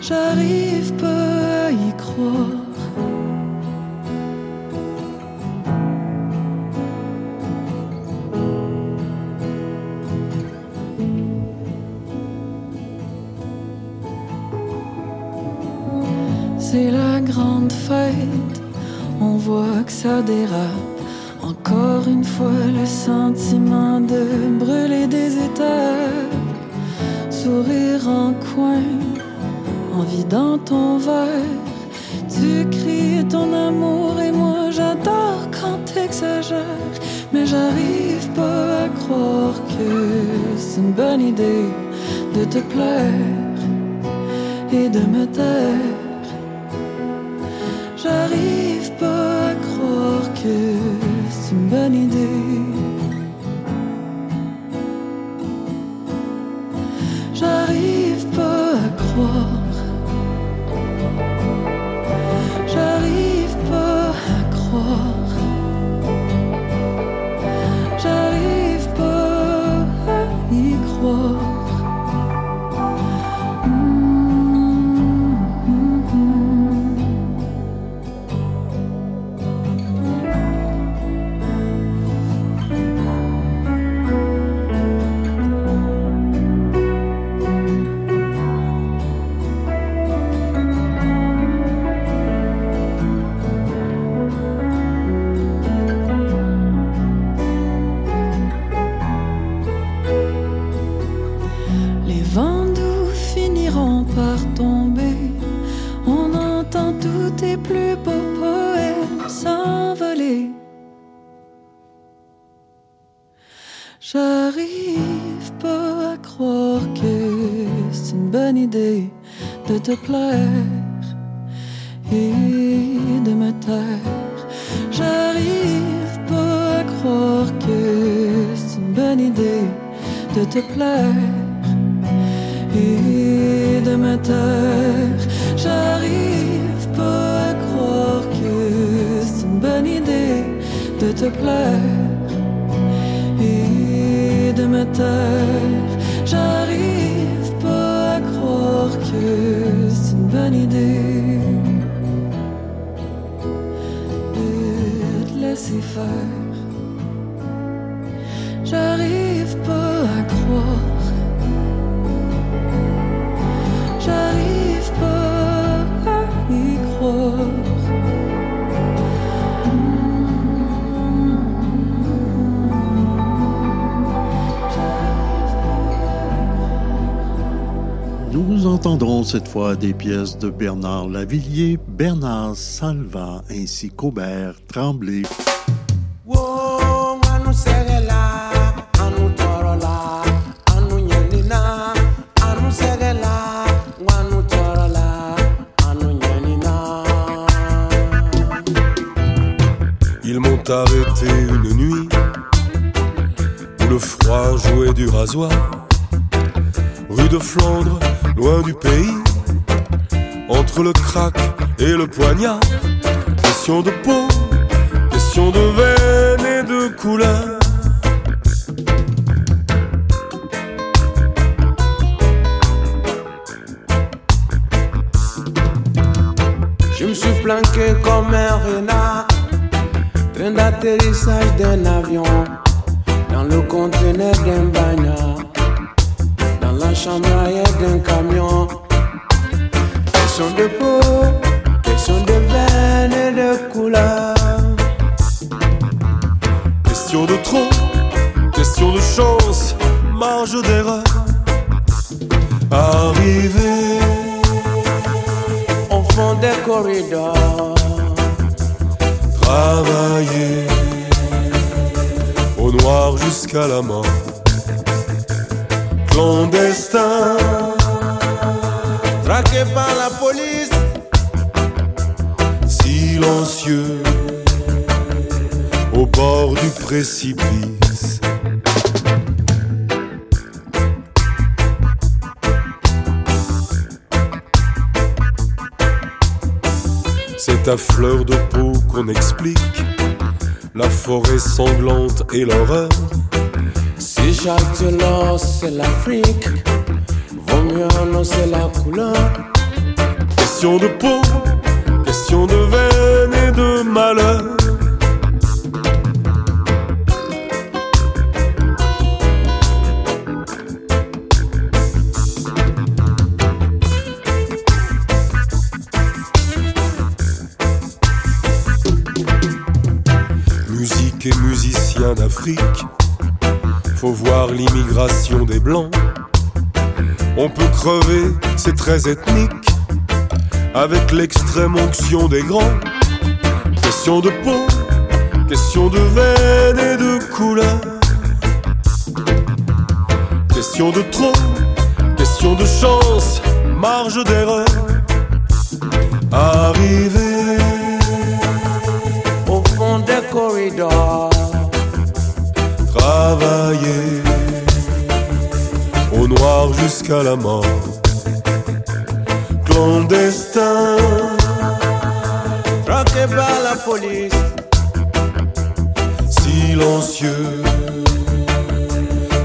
Speaker 21: j'arrive pas à y croire. Encore une fois, le sentiment de brûler des étapes. Sourire en coin, En vidant ton verre. Tu cries ton amour et moi j'adore quand t'exagères. Mais j'arrive pas à croire que c'est une bonne idée de te plaire et de me taire.
Speaker 2: 편이 돼 cette fois des pièces de Bernard Lavillier, Bernard Salva ainsi qu'Aubert Tremblay.
Speaker 22: Poignard. Question de peau, question de veine et de couleur.
Speaker 23: Je me suis planqué comme un renard, train d'atterrissage d'un avion, dans le conteneur d'un bagnard, dans la chambre d'un camion. Question de peau, question de veine et de couleur.
Speaker 22: Question de trop, question de chance, marge d'erreur. Arrivé
Speaker 23: au fond des corridors,
Speaker 22: travailler au noir jusqu'à la mort. Clandestin,
Speaker 23: traqué par la police,
Speaker 22: silencieux au bord du précipice. C'est à fleur de peau qu'on explique la forêt sanglante et l'horreur.
Speaker 23: Si Jacques Delors c'est l'Afrique, vaut mieux annoncer la couleur.
Speaker 22: Question de peau, de veine et de malheur. Musique et musiciens d'Afrique, faut voir l'immigration des blancs. On peut crever, c'est très ethnique, avec l'extrême onction des grands. Question de peau, question de veine et de couleur. Question de trop, question de chance, marge d'erreur. Arrivé
Speaker 23: au fond des corridors,
Speaker 22: travailler au noir jusqu'à la mort. Clandestin,
Speaker 23: traqué par la police,
Speaker 22: silencieux.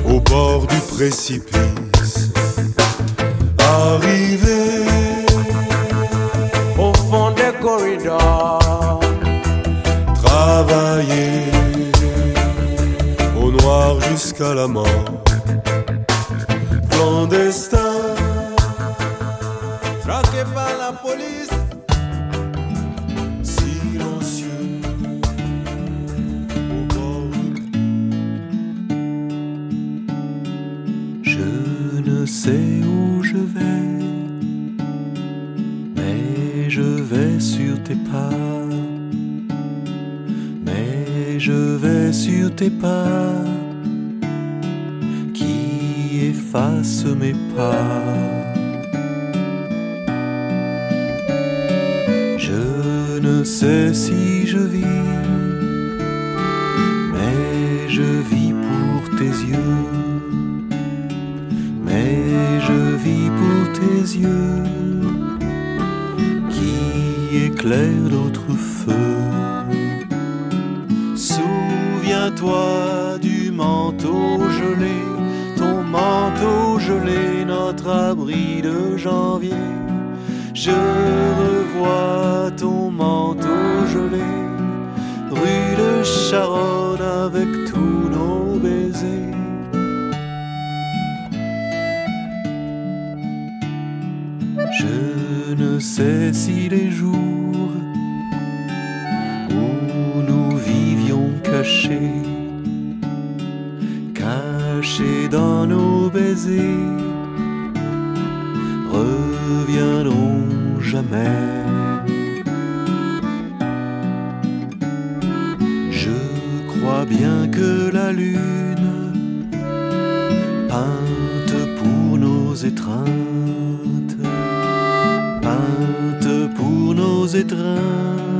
Speaker 22: Au bord du précipice. Arrivé
Speaker 23: au fond des corridors,
Speaker 22: travailler au noir jusqu'à la mort. Clandestin,
Speaker 12: pas qui effacent mes pas. Je ne sais si je vis, mais je vis pour tes yeux. Mais je vis pour tes yeux qui éclairent d'autres feux. Notre abri de janvier. Je revois ton manteau gelé, rue de Charonne avec tous nos baisers. Je ne sais si les jours où nous vivions cachés, cachés dans nos baisers, Je crois bien que la lune, peinte pour nos étreintes, peinte pour nos étreintes,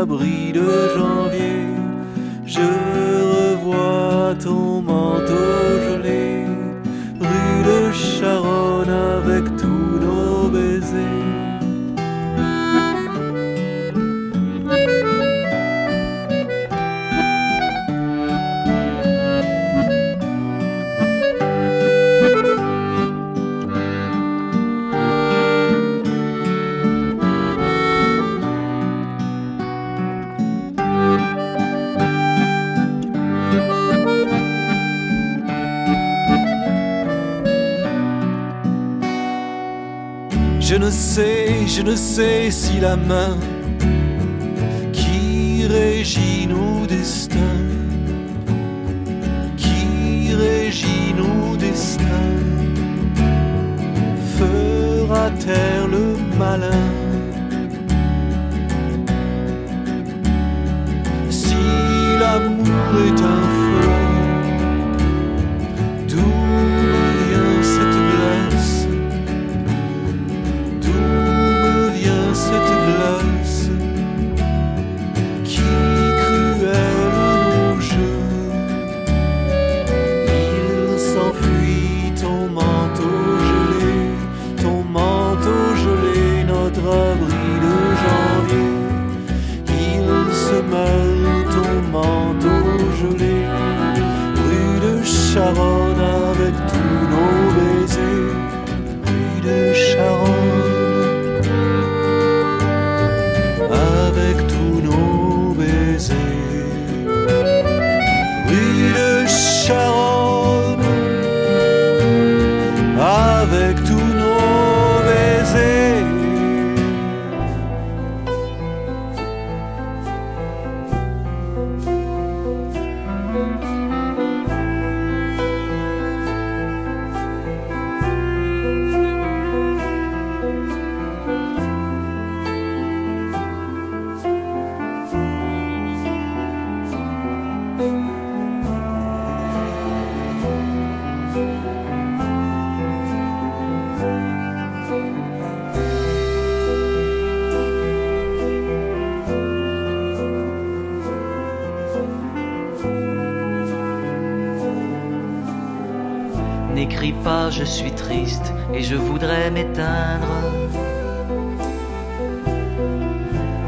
Speaker 12: abri de janvier. Je revois ton manteau gelé, rue de Charonne avec ne sais, je ne sais si la main qui régit nos destins, qui régit nos destins, fera taire le malin. Si l'amour est un
Speaker 24: et je voudrais m'éteindre.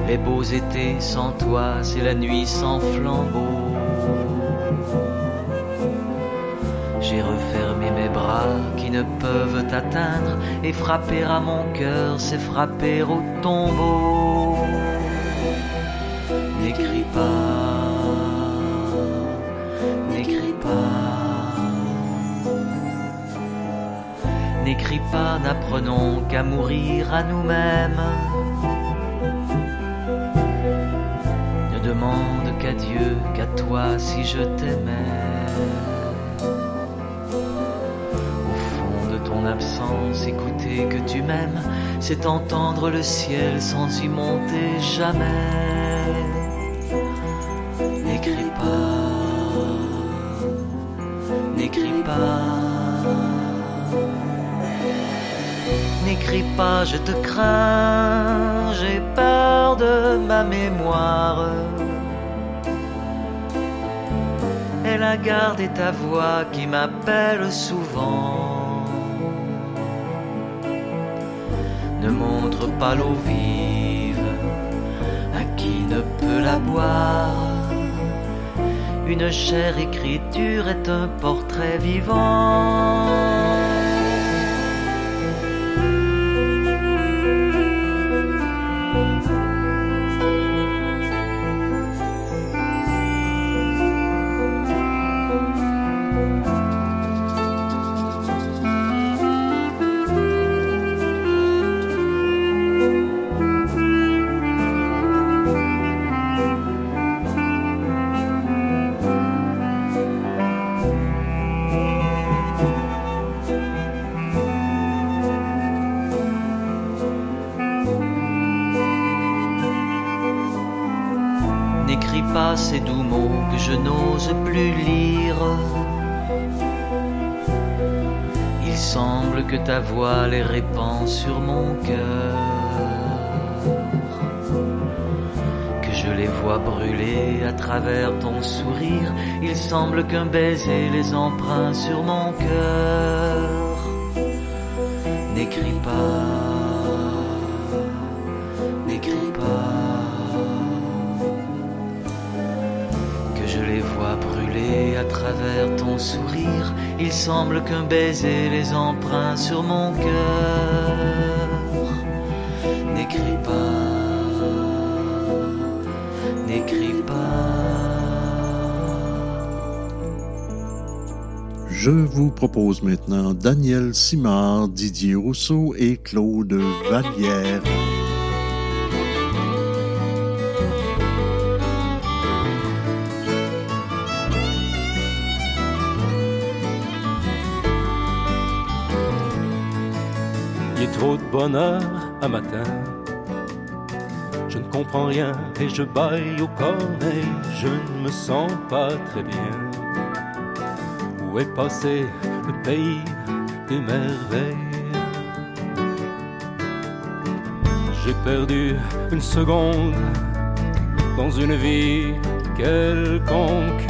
Speaker 24: Les beaux étés sans toi, c'est la nuit sans flambeau. J'ai refermé mes bras qui ne peuvent t'atteindre et frapper à mon cœur, c'est frapper au tombeau. N'écris pas, N'écris pas, n'apprenons qu'à mourir à nous-mêmes. Ne demande qu'à Dieu, qu'à toi si je t'aimais. Au fond de ton absence, écouter que tu m'aimes, c'est entendre le ciel sans y monter jamais. N'écris pas, n'écris pas. N'écris pas, je te crains, j'ai peur de ma mémoire. Elle a gardé ta voix qui m'appelle souvent. Ne montre pas l'eau vive à qui ne peut la boire. Une chère écriture est un portrait vivant. Voix les répand sur mon cœur. Que je les vois brûler à travers ton sourire. Il semble qu'un baiser les empreint sur mon cœur. N'écris pas, Il semble qu'un baiser les empreint sur mon cœur. N'écris pas, n'écris
Speaker 2: Je vous propose maintenant Daniel Simard, Didier Rousseau et Claude Vallière.
Speaker 25: Trop de bonheur à matin. Je ne comprends rien et je baille au corneille. Je ne me sens pas très bien. Où est passé le pays des merveilles? J'ai perdu une seconde dans une vie quelconque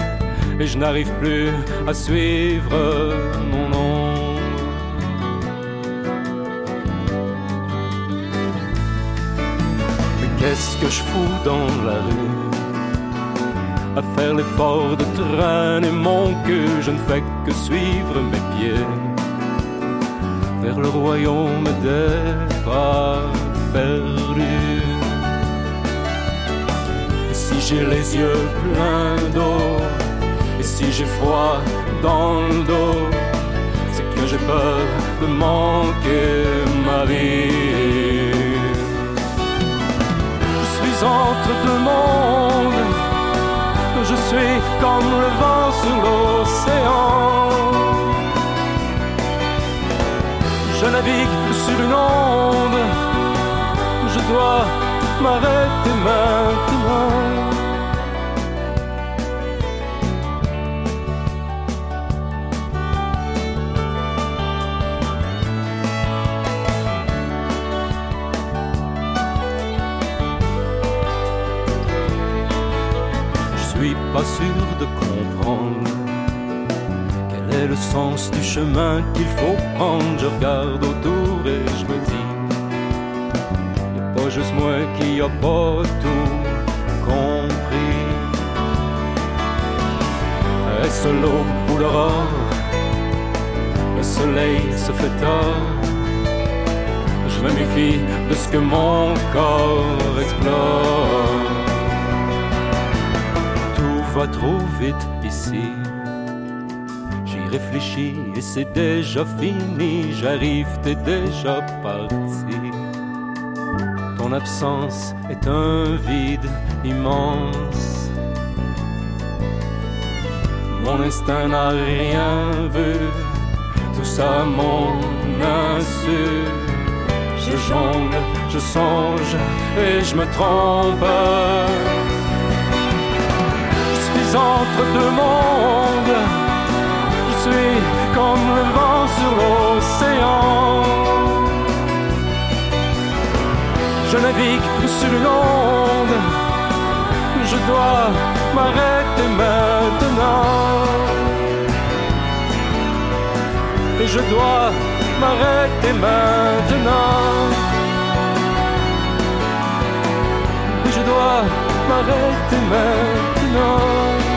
Speaker 25: et je n'arrive plus à suivre mon nom. Qu'est-ce que je fous dans la rue? À faire l'effort de traîner mon cul Je ne fais que suivre mes pieds. Vers le royaume des pas perdus Et si j'ai les yeux pleins d'eau Et si j'ai froid dans le dos C'est que j'ai peur de manquer ma vie entre deux mondes. Je suis comme le vent sur l'océan. Je navigue sur une onde. Je dois m'arrêter maintenant. Sûr de comprendre quel est le sens du chemin qu'il faut prendre. Je regarde autour et je me dis, y a pas juste moi qui a pas tout compris. Est-ce l'aube ou l'aurore Le soleil se fait tard. Je me méfie de ce que mon corps explore va trop vite ici. J'y réfléchis et c'est déjà fini. J'arrive, t'es déjà parti. Ton absence est un vide immense. Mon instinct n'a rien vu. Tout ça, mon insu. Je jongle, je songe et je me trompe. Entre deux mondes. Je suis comme le vent sur l'océan. Je navigue sur une onde. Je dois m'arrêter maintenant. Et je dois m'arrêter maintenant. Et je dois m'arrêter maintenant.
Speaker 26: know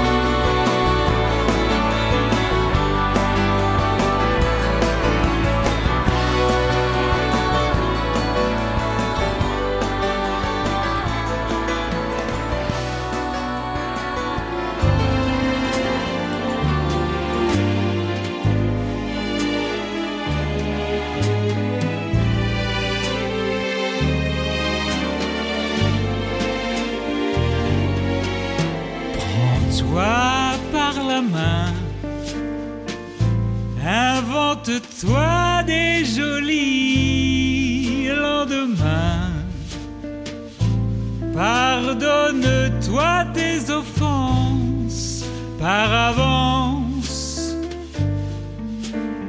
Speaker 26: Invente-toi des jolis lendemains. Pardonne-toi tes offenses par avance.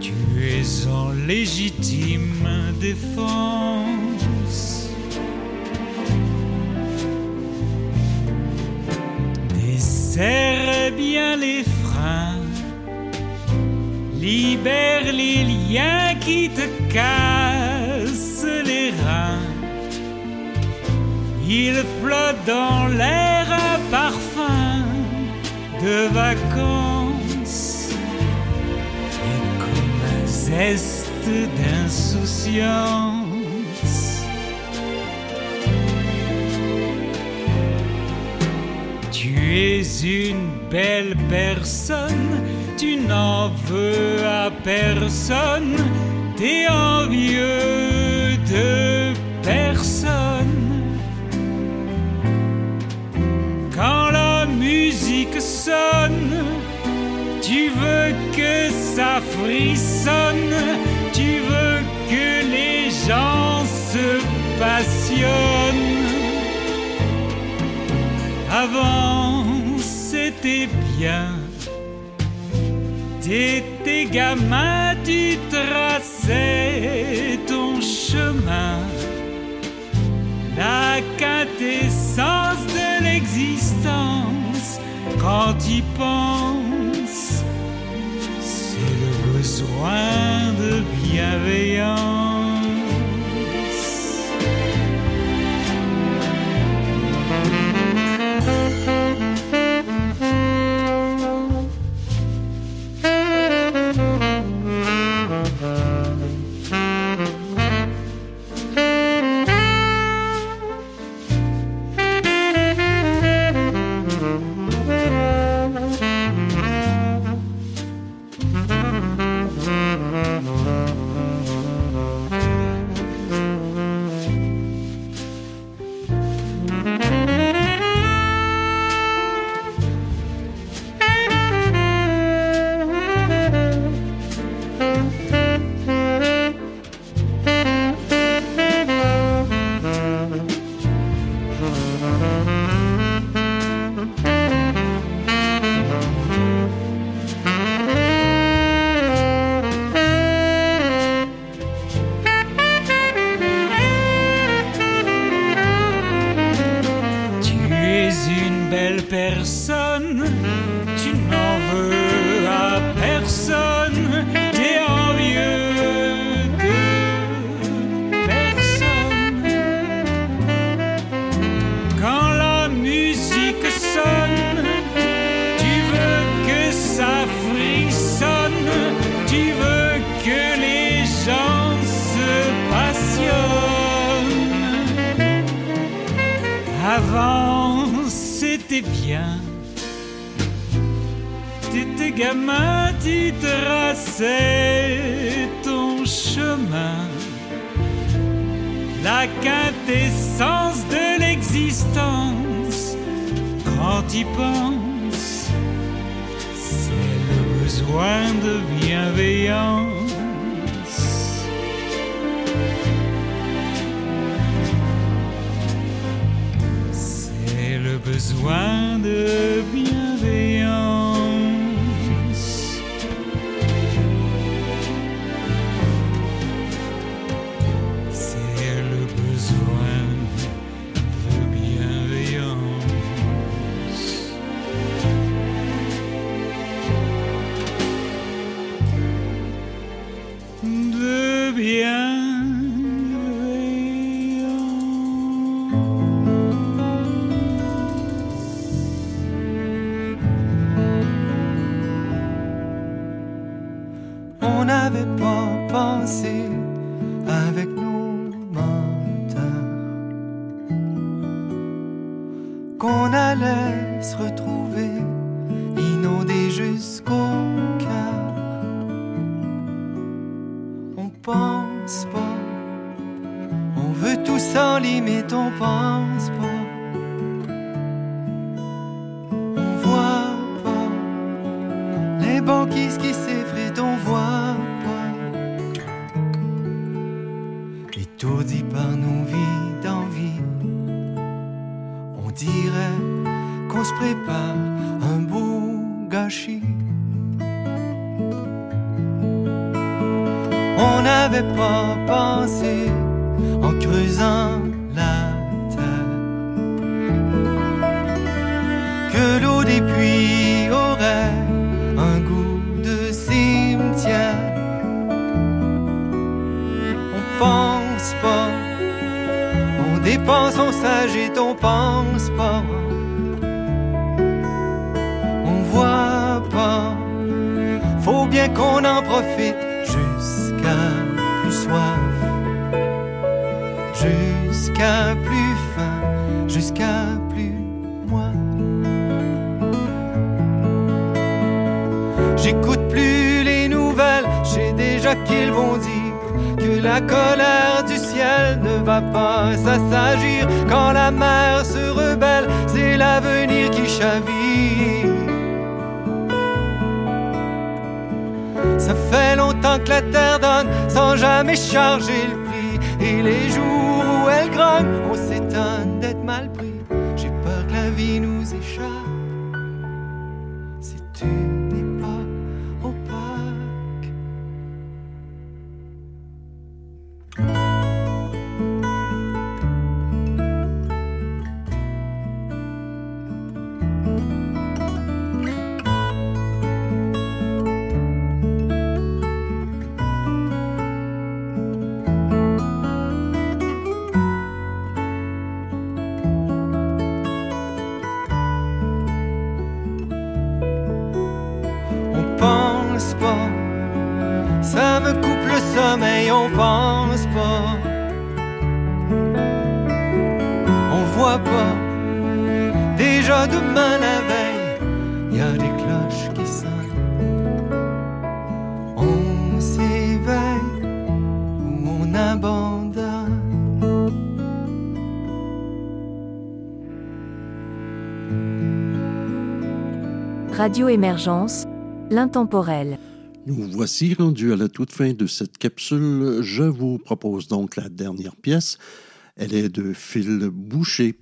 Speaker 26: Tu es en légitime défense. Te cassent les reins. Il flotte dans l'air un parfum de vacances et comme un zeste d'insouciance. Tu es une belle personne, tu n'en veux à personne, t'es envieux de personne. Quand la musique sonne, tu veux que ça frissonne, tu veux que les gens se passionnent. Avant, c'était bien. T'étais gamin, tu traçais ton chemin. La quintessence de l'existence, quand y penses, c'est le besoin de bienveillance. De
Speaker 10: On
Speaker 1: L'intemporel.
Speaker 13: Nous voici rendus à la toute fin de cette capsule. Je vous propose donc la dernière pièce. Elle est de Phil Boucher.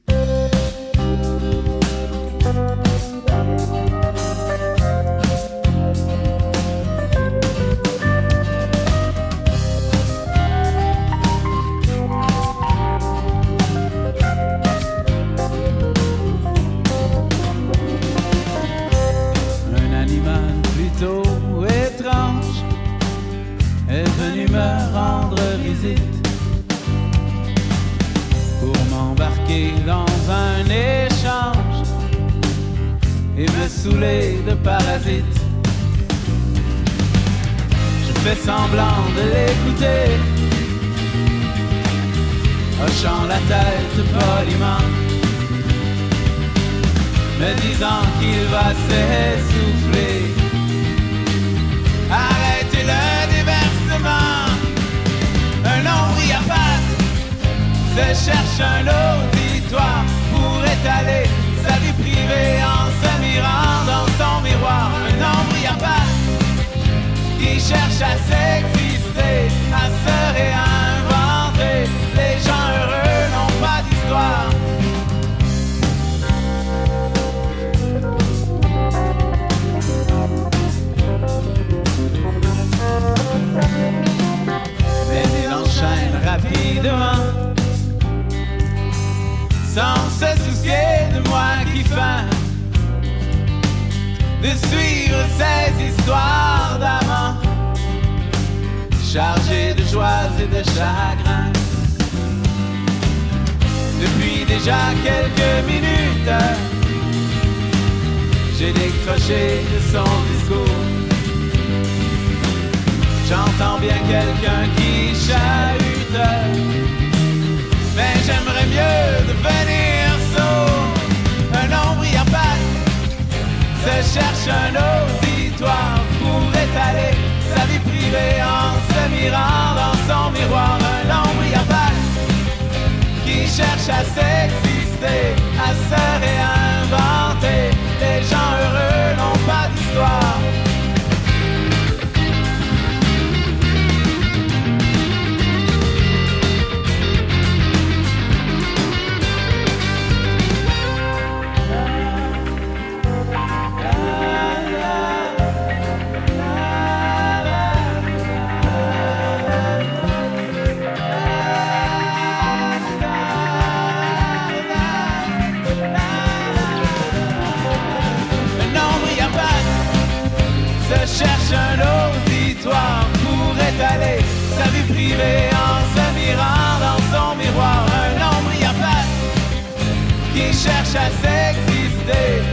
Speaker 27: Venu me rendre visite pour m'embarquer dans un échange et me saouler de parasites. Je fais semblant de l'écouter, hochant la tête poliment me disant qu'il va s'essouffler. Se cherche un auditoire pour étaler sa vie privée en se mirant dans son miroir. Un pattes qui cherche à s'exister, à se réinventer. Les gens heureux n'ont pas d'histoire. mais il enchaîne rapidement sans se soucier de moi qui feins de suivre ces histoires d'amants chargées de joies et de chagrins. Depuis déjà quelques minutes, j'ai décroché de son discours. J'entends bien quelqu'un qui chahute, mais j'aimerais mieux devenir sourd. Un nombril à pattes se cherche un auditoire pour étaler sa vie privée en se mirant dans son miroir. Un nombril à pattes qui cherche à s'exister, à se réinventer. Les gens heureux n'ont pas d'histoire. prochain auditoire pour étaler sa vie privée en se mirant dans son miroir. Un homme qui cherche à s'exister.